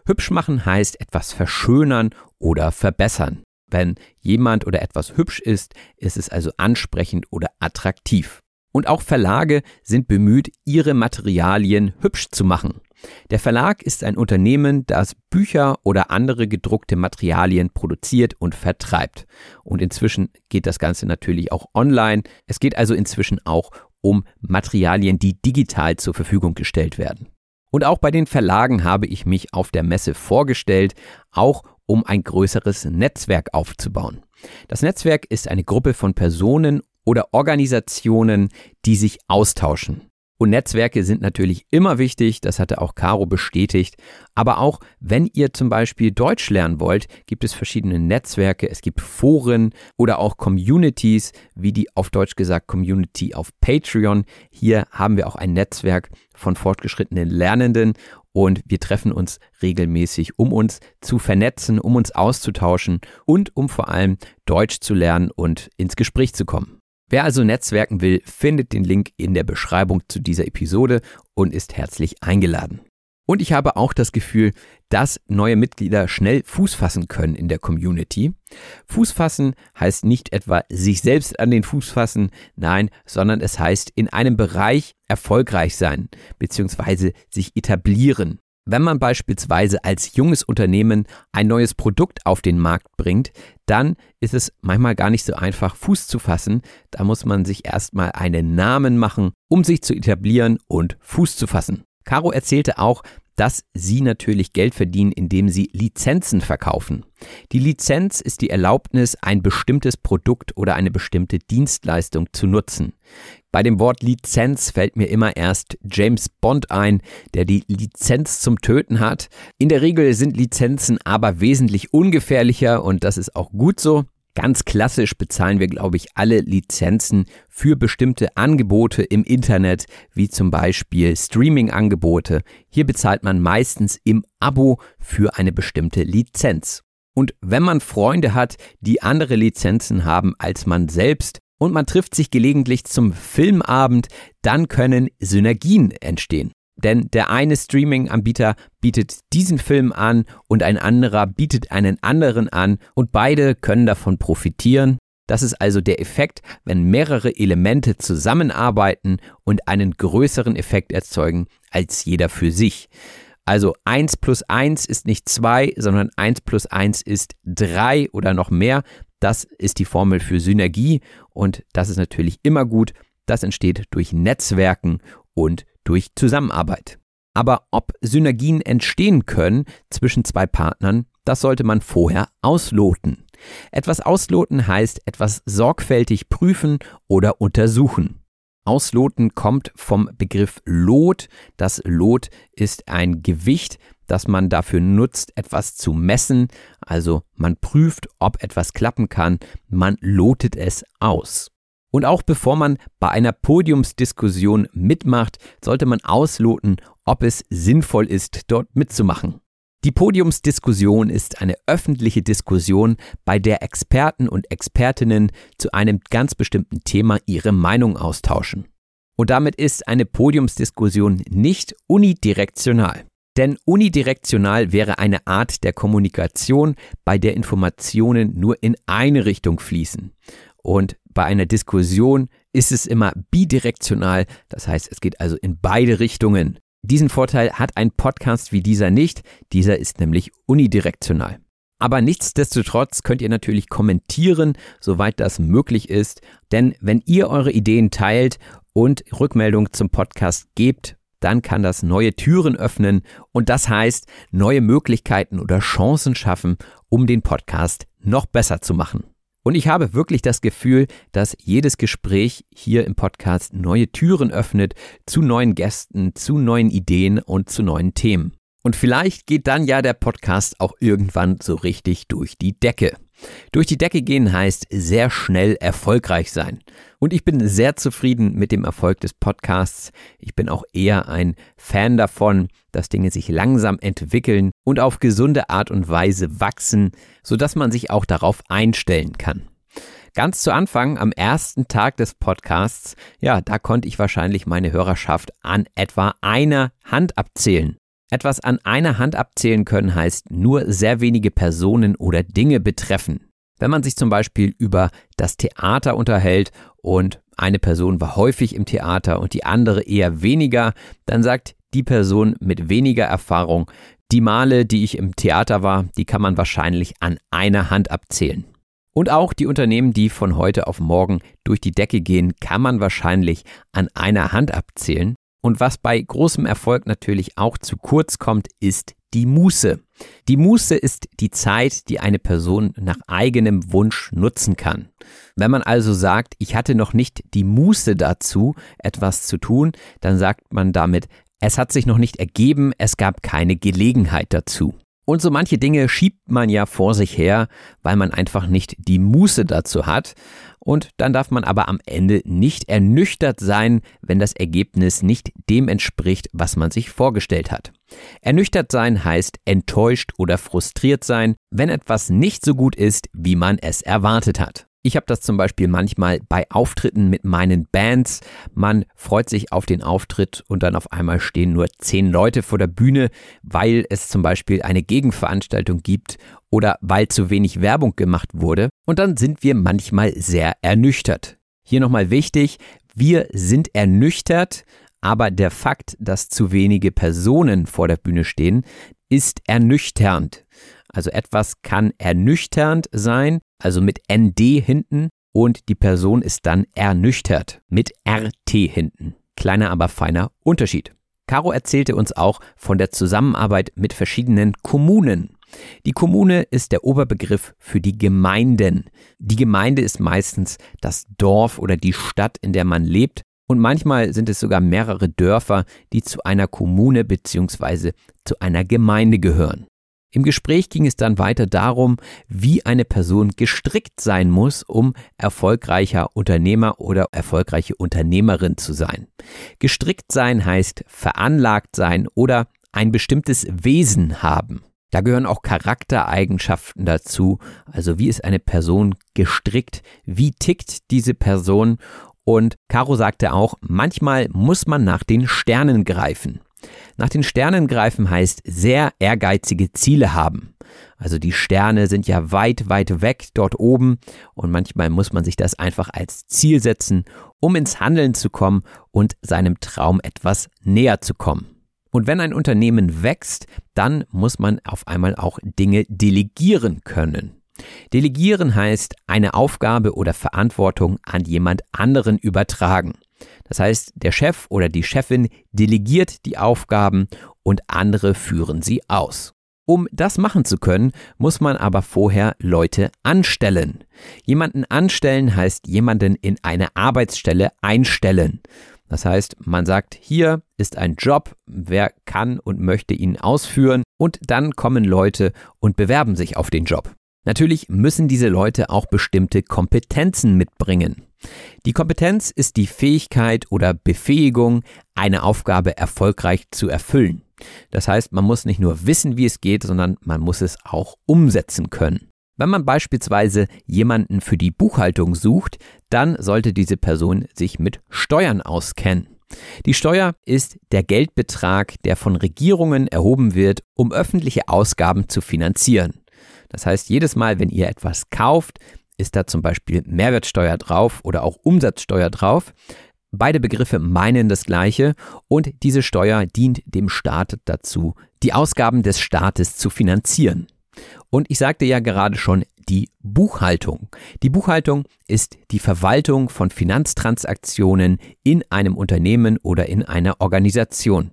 Hübsch machen heißt etwas verschönern oder verbessern. Wenn jemand oder etwas hübsch ist, ist es also ansprechend oder attraktiv. Und auch Verlage sind bemüht, ihre Materialien hübsch zu machen. Der Verlag ist ein Unternehmen, das Bücher oder andere gedruckte Materialien produziert und vertreibt. Und inzwischen geht das Ganze natürlich auch online. Es geht also inzwischen auch um Materialien, die digital zur Verfügung gestellt werden. Und auch bei den Verlagen habe ich mich auf der Messe vorgestellt, auch um ein größeres Netzwerk aufzubauen. Das Netzwerk ist eine Gruppe von Personen oder Organisationen, die sich austauschen. Und Netzwerke sind natürlich immer wichtig, das hatte auch Caro bestätigt. Aber auch wenn ihr zum Beispiel Deutsch lernen wollt, gibt es verschiedene Netzwerke, es gibt Foren oder auch Communities, wie die auf Deutsch gesagt Community auf Patreon. Hier haben wir auch ein Netzwerk von fortgeschrittenen Lernenden und wir treffen uns regelmäßig, um uns zu vernetzen, um uns auszutauschen und um vor allem Deutsch zu lernen und ins Gespräch zu kommen. Wer also netzwerken will, findet den Link in der Beschreibung zu dieser Episode und ist herzlich eingeladen. Und ich habe auch das Gefühl, dass neue Mitglieder schnell Fuß fassen können in der Community. Fuß fassen heißt nicht etwa sich selbst an den Fuß fassen, nein, sondern es heißt in einem Bereich erfolgreich sein bzw. sich etablieren. Wenn man beispielsweise als junges Unternehmen ein neues Produkt auf den Markt bringt, dann ist es manchmal gar nicht so einfach, Fuß zu fassen. Da muss man sich erstmal einen Namen machen, um sich zu etablieren und Fuß zu fassen. Caro erzählte auch, dass sie natürlich Geld verdienen, indem sie Lizenzen verkaufen. Die Lizenz ist die Erlaubnis, ein bestimmtes Produkt oder eine bestimmte Dienstleistung zu nutzen. Bei dem Wort Lizenz fällt mir immer erst James Bond ein, der die Lizenz zum Töten hat. In der Regel sind Lizenzen aber wesentlich ungefährlicher und das ist auch gut so. Ganz klassisch bezahlen wir, glaube ich, alle Lizenzen für bestimmte Angebote im Internet, wie zum Beispiel Streaming-Angebote. Hier bezahlt man meistens im Abo für eine bestimmte Lizenz. Und wenn man Freunde hat, die andere Lizenzen haben als man selbst, und man trifft sich gelegentlich zum Filmabend, dann können Synergien entstehen. Denn der eine Streaming-Anbieter bietet diesen Film an und ein anderer bietet einen anderen an und beide können davon profitieren. Das ist also der Effekt, wenn mehrere Elemente zusammenarbeiten und einen größeren Effekt erzeugen als jeder für sich. Also 1 plus 1 ist nicht 2, sondern 1 plus 1 ist 3 oder noch mehr. Das ist die Formel für Synergie und das ist natürlich immer gut. Das entsteht durch Netzwerken und durch Zusammenarbeit. Aber ob Synergien entstehen können zwischen zwei Partnern, das sollte man vorher ausloten. Etwas ausloten heißt etwas sorgfältig prüfen oder untersuchen. Ausloten kommt vom Begriff Lot. Das Lot ist ein Gewicht, das man dafür nutzt, etwas zu messen. Also man prüft, ob etwas klappen kann, man lotet es aus. Und auch bevor man bei einer Podiumsdiskussion mitmacht, sollte man ausloten, ob es sinnvoll ist, dort mitzumachen. Die Podiumsdiskussion ist eine öffentliche Diskussion, bei der Experten und Expertinnen zu einem ganz bestimmten Thema ihre Meinung austauschen. Und damit ist eine Podiumsdiskussion nicht unidirektional. Denn unidirektional wäre eine Art der Kommunikation, bei der Informationen nur in eine Richtung fließen. Und bei einer Diskussion ist es immer bidirektional, das heißt, es geht also in beide Richtungen. Diesen Vorteil hat ein Podcast wie dieser nicht, dieser ist nämlich unidirektional. Aber nichtsdestotrotz könnt ihr natürlich kommentieren, soweit das möglich ist, denn wenn ihr eure Ideen teilt und Rückmeldung zum Podcast gebt, dann kann das neue Türen öffnen und das heißt neue Möglichkeiten oder Chancen schaffen, um den Podcast noch besser zu machen. Und ich habe wirklich das Gefühl, dass jedes Gespräch hier im Podcast neue Türen öffnet zu neuen Gästen, zu neuen Ideen und zu neuen Themen. Und vielleicht geht dann ja der Podcast auch irgendwann so richtig durch die Decke. Durch die Decke gehen heißt sehr schnell erfolgreich sein. Und ich bin sehr zufrieden mit dem Erfolg des Podcasts. Ich bin auch eher ein Fan davon, dass Dinge sich langsam entwickeln und auf gesunde Art und Weise wachsen, sodass man sich auch darauf einstellen kann. Ganz zu Anfang, am ersten Tag des Podcasts, ja, da konnte ich wahrscheinlich meine Hörerschaft an etwa einer Hand abzählen. Etwas an einer Hand abzählen können heißt nur sehr wenige Personen oder Dinge betreffen. Wenn man sich zum Beispiel über das Theater unterhält und eine Person war häufig im Theater und die andere eher weniger, dann sagt die Person mit weniger Erfahrung, die Male, die ich im Theater war, die kann man wahrscheinlich an einer Hand abzählen. Und auch die Unternehmen, die von heute auf morgen durch die Decke gehen, kann man wahrscheinlich an einer Hand abzählen. Und was bei großem Erfolg natürlich auch zu kurz kommt, ist die Muße. Die Muße ist die Zeit, die eine Person nach eigenem Wunsch nutzen kann. Wenn man also sagt, ich hatte noch nicht die Muße dazu, etwas zu tun, dann sagt man damit, es hat sich noch nicht ergeben, es gab keine Gelegenheit dazu. Und so manche Dinge schiebt man ja vor sich her, weil man einfach nicht die Muße dazu hat. Und dann darf man aber am Ende nicht ernüchtert sein, wenn das Ergebnis nicht dem entspricht, was man sich vorgestellt hat. Ernüchtert sein heißt enttäuscht oder frustriert sein, wenn etwas nicht so gut ist, wie man es erwartet hat. Ich habe das zum Beispiel manchmal bei Auftritten mit meinen Bands. Man freut sich auf den Auftritt und dann auf einmal stehen nur zehn Leute vor der Bühne, weil es zum Beispiel eine Gegenveranstaltung gibt oder weil zu wenig Werbung gemacht wurde. Und dann sind wir manchmal sehr ernüchtert. Hier nochmal wichtig, wir sind ernüchtert, aber der Fakt, dass zu wenige Personen vor der Bühne stehen, ist ernüchternd. Also etwas kann ernüchternd sein, also mit ND hinten und die Person ist dann ernüchtert mit RT hinten. Kleiner, aber feiner Unterschied. Caro erzählte uns auch von der Zusammenarbeit mit verschiedenen Kommunen. Die Kommune ist der Oberbegriff für die Gemeinden. Die Gemeinde ist meistens das Dorf oder die Stadt, in der man lebt. Und manchmal sind es sogar mehrere Dörfer, die zu einer Kommune bzw. zu einer Gemeinde gehören. Im Gespräch ging es dann weiter darum, wie eine Person gestrickt sein muss, um erfolgreicher Unternehmer oder erfolgreiche Unternehmerin zu sein. Gestrickt sein heißt veranlagt sein oder ein bestimmtes Wesen haben. Da gehören auch Charaktereigenschaften dazu. Also wie ist eine Person gestrickt? Wie tickt diese Person? Und Caro sagte auch, manchmal muss man nach den Sternen greifen. Nach den Sternen greifen heißt sehr ehrgeizige Ziele haben. Also die Sterne sind ja weit, weit weg dort oben und manchmal muss man sich das einfach als Ziel setzen, um ins Handeln zu kommen und seinem Traum etwas näher zu kommen. Und wenn ein Unternehmen wächst, dann muss man auf einmal auch Dinge delegieren können. Delegieren heißt eine Aufgabe oder Verantwortung an jemand anderen übertragen. Das heißt, der Chef oder die Chefin delegiert die Aufgaben und andere führen sie aus. Um das machen zu können, muss man aber vorher Leute anstellen. Jemanden anstellen heißt jemanden in eine Arbeitsstelle einstellen. Das heißt, man sagt, hier ist ein Job, wer kann und möchte ihn ausführen und dann kommen Leute und bewerben sich auf den Job. Natürlich müssen diese Leute auch bestimmte Kompetenzen mitbringen. Die Kompetenz ist die Fähigkeit oder Befähigung, eine Aufgabe erfolgreich zu erfüllen. Das heißt, man muss nicht nur wissen, wie es geht, sondern man muss es auch umsetzen können. Wenn man beispielsweise jemanden für die Buchhaltung sucht, dann sollte diese Person sich mit Steuern auskennen. Die Steuer ist der Geldbetrag, der von Regierungen erhoben wird, um öffentliche Ausgaben zu finanzieren. Das heißt, jedes Mal, wenn ihr etwas kauft, ist da zum Beispiel Mehrwertsteuer drauf oder auch Umsatzsteuer drauf. Beide Begriffe meinen das gleiche und diese Steuer dient dem Staat dazu, die Ausgaben des Staates zu finanzieren. Und ich sagte ja gerade schon, die Buchhaltung. Die Buchhaltung ist die Verwaltung von Finanztransaktionen in einem Unternehmen oder in einer Organisation.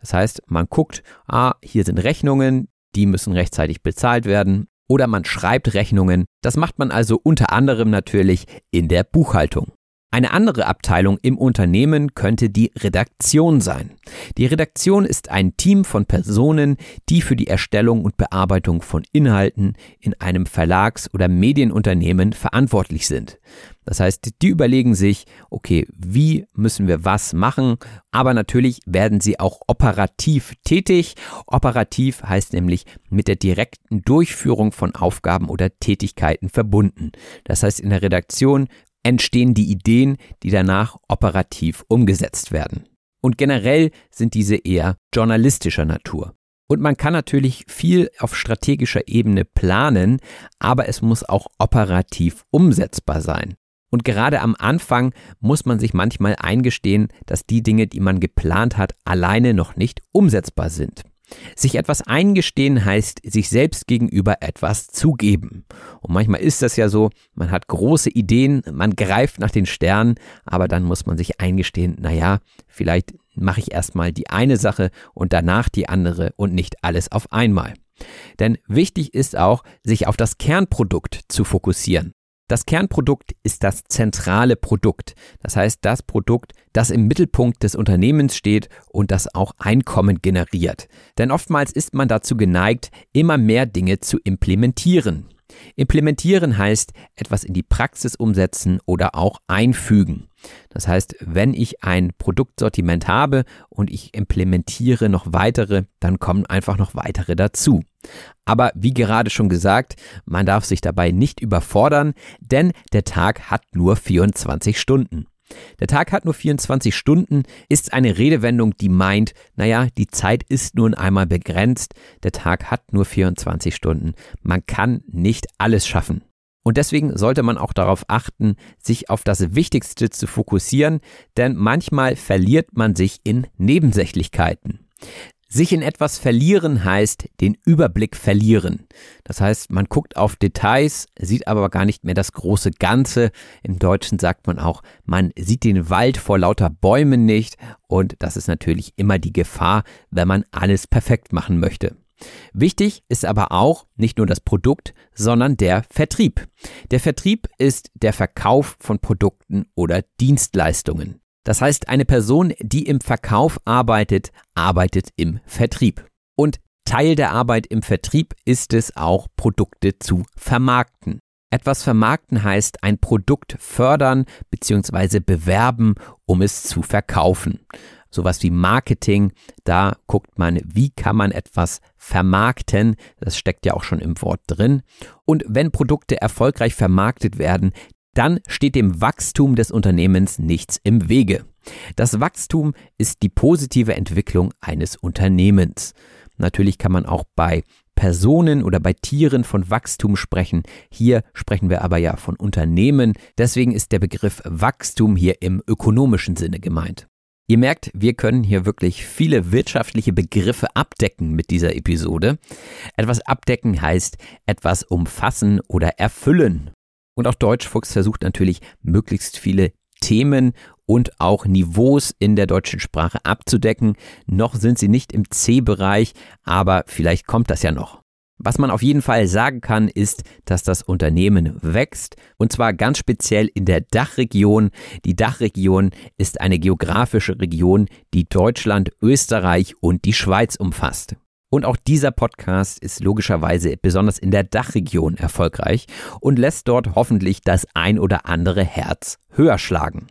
Das heißt, man guckt, ah, hier sind Rechnungen, die müssen rechtzeitig bezahlt werden. Oder man schreibt Rechnungen. Das macht man also unter anderem natürlich in der Buchhaltung. Eine andere Abteilung im Unternehmen könnte die Redaktion sein. Die Redaktion ist ein Team von Personen, die für die Erstellung und Bearbeitung von Inhalten in einem Verlags- oder Medienunternehmen verantwortlich sind. Das heißt, die überlegen sich, okay, wie müssen wir was machen, aber natürlich werden sie auch operativ tätig. Operativ heißt nämlich mit der direkten Durchführung von Aufgaben oder Tätigkeiten verbunden. Das heißt, in der Redaktion entstehen die Ideen, die danach operativ umgesetzt werden. Und generell sind diese eher journalistischer Natur. Und man kann natürlich viel auf strategischer Ebene planen, aber es muss auch operativ umsetzbar sein. Und gerade am Anfang muss man sich manchmal eingestehen, dass die Dinge, die man geplant hat, alleine noch nicht umsetzbar sind. Sich etwas eingestehen heißt, sich selbst gegenüber etwas zugeben. Und manchmal ist das ja so, man hat große Ideen, man greift nach den Sternen, aber dann muss man sich eingestehen, naja, vielleicht mache ich erstmal die eine Sache und danach die andere und nicht alles auf einmal. Denn wichtig ist auch, sich auf das Kernprodukt zu fokussieren. Das Kernprodukt ist das zentrale Produkt. Das heißt, das Produkt, das im Mittelpunkt des Unternehmens steht und das auch Einkommen generiert. Denn oftmals ist man dazu geneigt, immer mehr Dinge zu implementieren. Implementieren heißt etwas in die Praxis umsetzen oder auch einfügen. Das heißt, wenn ich ein Produktsortiment habe und ich implementiere noch weitere, dann kommen einfach noch weitere dazu. Aber wie gerade schon gesagt, man darf sich dabei nicht überfordern, denn der Tag hat nur 24 Stunden. Der Tag hat nur 24 Stunden ist eine Redewendung, die meint, naja, die Zeit ist nun einmal begrenzt, der Tag hat nur 24 Stunden, man kann nicht alles schaffen. Und deswegen sollte man auch darauf achten, sich auf das Wichtigste zu fokussieren, denn manchmal verliert man sich in Nebensächlichkeiten. Sich in etwas verlieren heißt den Überblick verlieren. Das heißt, man guckt auf Details, sieht aber gar nicht mehr das große Ganze. Im Deutschen sagt man auch, man sieht den Wald vor lauter Bäumen nicht und das ist natürlich immer die Gefahr, wenn man alles perfekt machen möchte. Wichtig ist aber auch nicht nur das Produkt, sondern der Vertrieb. Der Vertrieb ist der Verkauf von Produkten oder Dienstleistungen. Das heißt, eine Person, die im Verkauf arbeitet, arbeitet im Vertrieb. Und Teil der Arbeit im Vertrieb ist es auch, Produkte zu vermarkten. Etwas vermarkten heißt ein Produkt fördern bzw. bewerben, um es zu verkaufen. Sowas wie Marketing, da guckt man, wie kann man etwas vermarkten. Das steckt ja auch schon im Wort drin. Und wenn Produkte erfolgreich vermarktet werden, dann steht dem Wachstum des Unternehmens nichts im Wege. Das Wachstum ist die positive Entwicklung eines Unternehmens. Natürlich kann man auch bei Personen oder bei Tieren von Wachstum sprechen. Hier sprechen wir aber ja von Unternehmen. Deswegen ist der Begriff Wachstum hier im ökonomischen Sinne gemeint. Ihr merkt, wir können hier wirklich viele wirtschaftliche Begriffe abdecken mit dieser Episode. Etwas abdecken heißt etwas umfassen oder erfüllen. Und auch Deutschfuchs versucht natürlich möglichst viele Themen und auch Niveaus in der deutschen Sprache abzudecken. Noch sind sie nicht im C-Bereich, aber vielleicht kommt das ja noch. Was man auf jeden Fall sagen kann, ist, dass das Unternehmen wächst und zwar ganz speziell in der Dachregion. Die Dachregion ist eine geografische Region, die Deutschland, Österreich und die Schweiz umfasst. Und auch dieser Podcast ist logischerweise besonders in der Dachregion erfolgreich und lässt dort hoffentlich das ein oder andere Herz höher schlagen.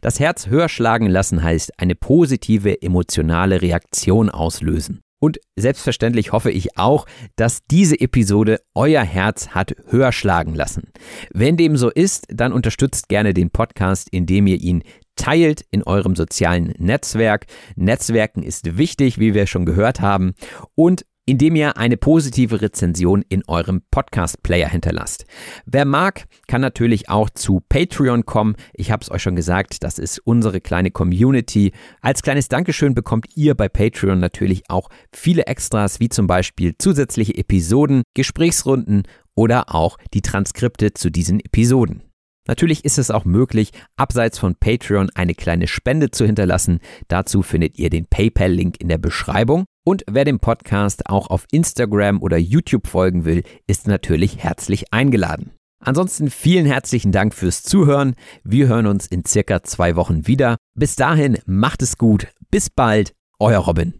Das Herz höher schlagen lassen heißt eine positive emotionale Reaktion auslösen. Und selbstverständlich hoffe ich auch, dass diese Episode euer Herz hat höher schlagen lassen. Wenn dem so ist, dann unterstützt gerne den Podcast, indem ihr ihn teilt in eurem sozialen Netzwerk. Netzwerken ist wichtig, wie wir schon gehört haben. Und indem ihr eine positive Rezension in eurem Podcast-Player hinterlasst. Wer mag, kann natürlich auch zu Patreon kommen. Ich habe es euch schon gesagt, das ist unsere kleine Community. Als kleines Dankeschön bekommt ihr bei Patreon natürlich auch viele Extras, wie zum Beispiel zusätzliche Episoden, Gesprächsrunden oder auch die Transkripte zu diesen Episoden. Natürlich ist es auch möglich, abseits von Patreon eine kleine Spende zu hinterlassen. Dazu findet ihr den PayPal-Link in der Beschreibung. Und wer dem Podcast auch auf Instagram oder YouTube folgen will, ist natürlich herzlich eingeladen. Ansonsten vielen herzlichen Dank fürs Zuhören. Wir hören uns in circa zwei Wochen wieder. Bis dahin, macht es gut. Bis bald, euer Robin.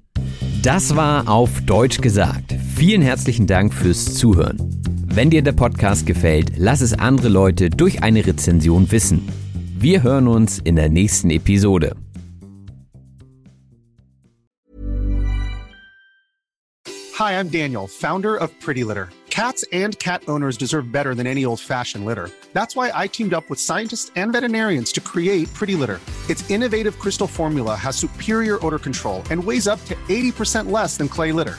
Das war auf Deutsch gesagt. Vielen herzlichen Dank fürs Zuhören. Wenn dir der Podcast gefällt, lass es andere Leute durch eine Rezension wissen. Wir hören uns in der nächsten Episode. Hi, I'm Daniel, founder of Pretty Litter. Cats and cat owners deserve better than any old-fashioned litter. That's why I teamed up with scientists and veterinarians to create Pretty Litter. Its innovative crystal formula has superior odor control and weighs up to 80% less than clay litter.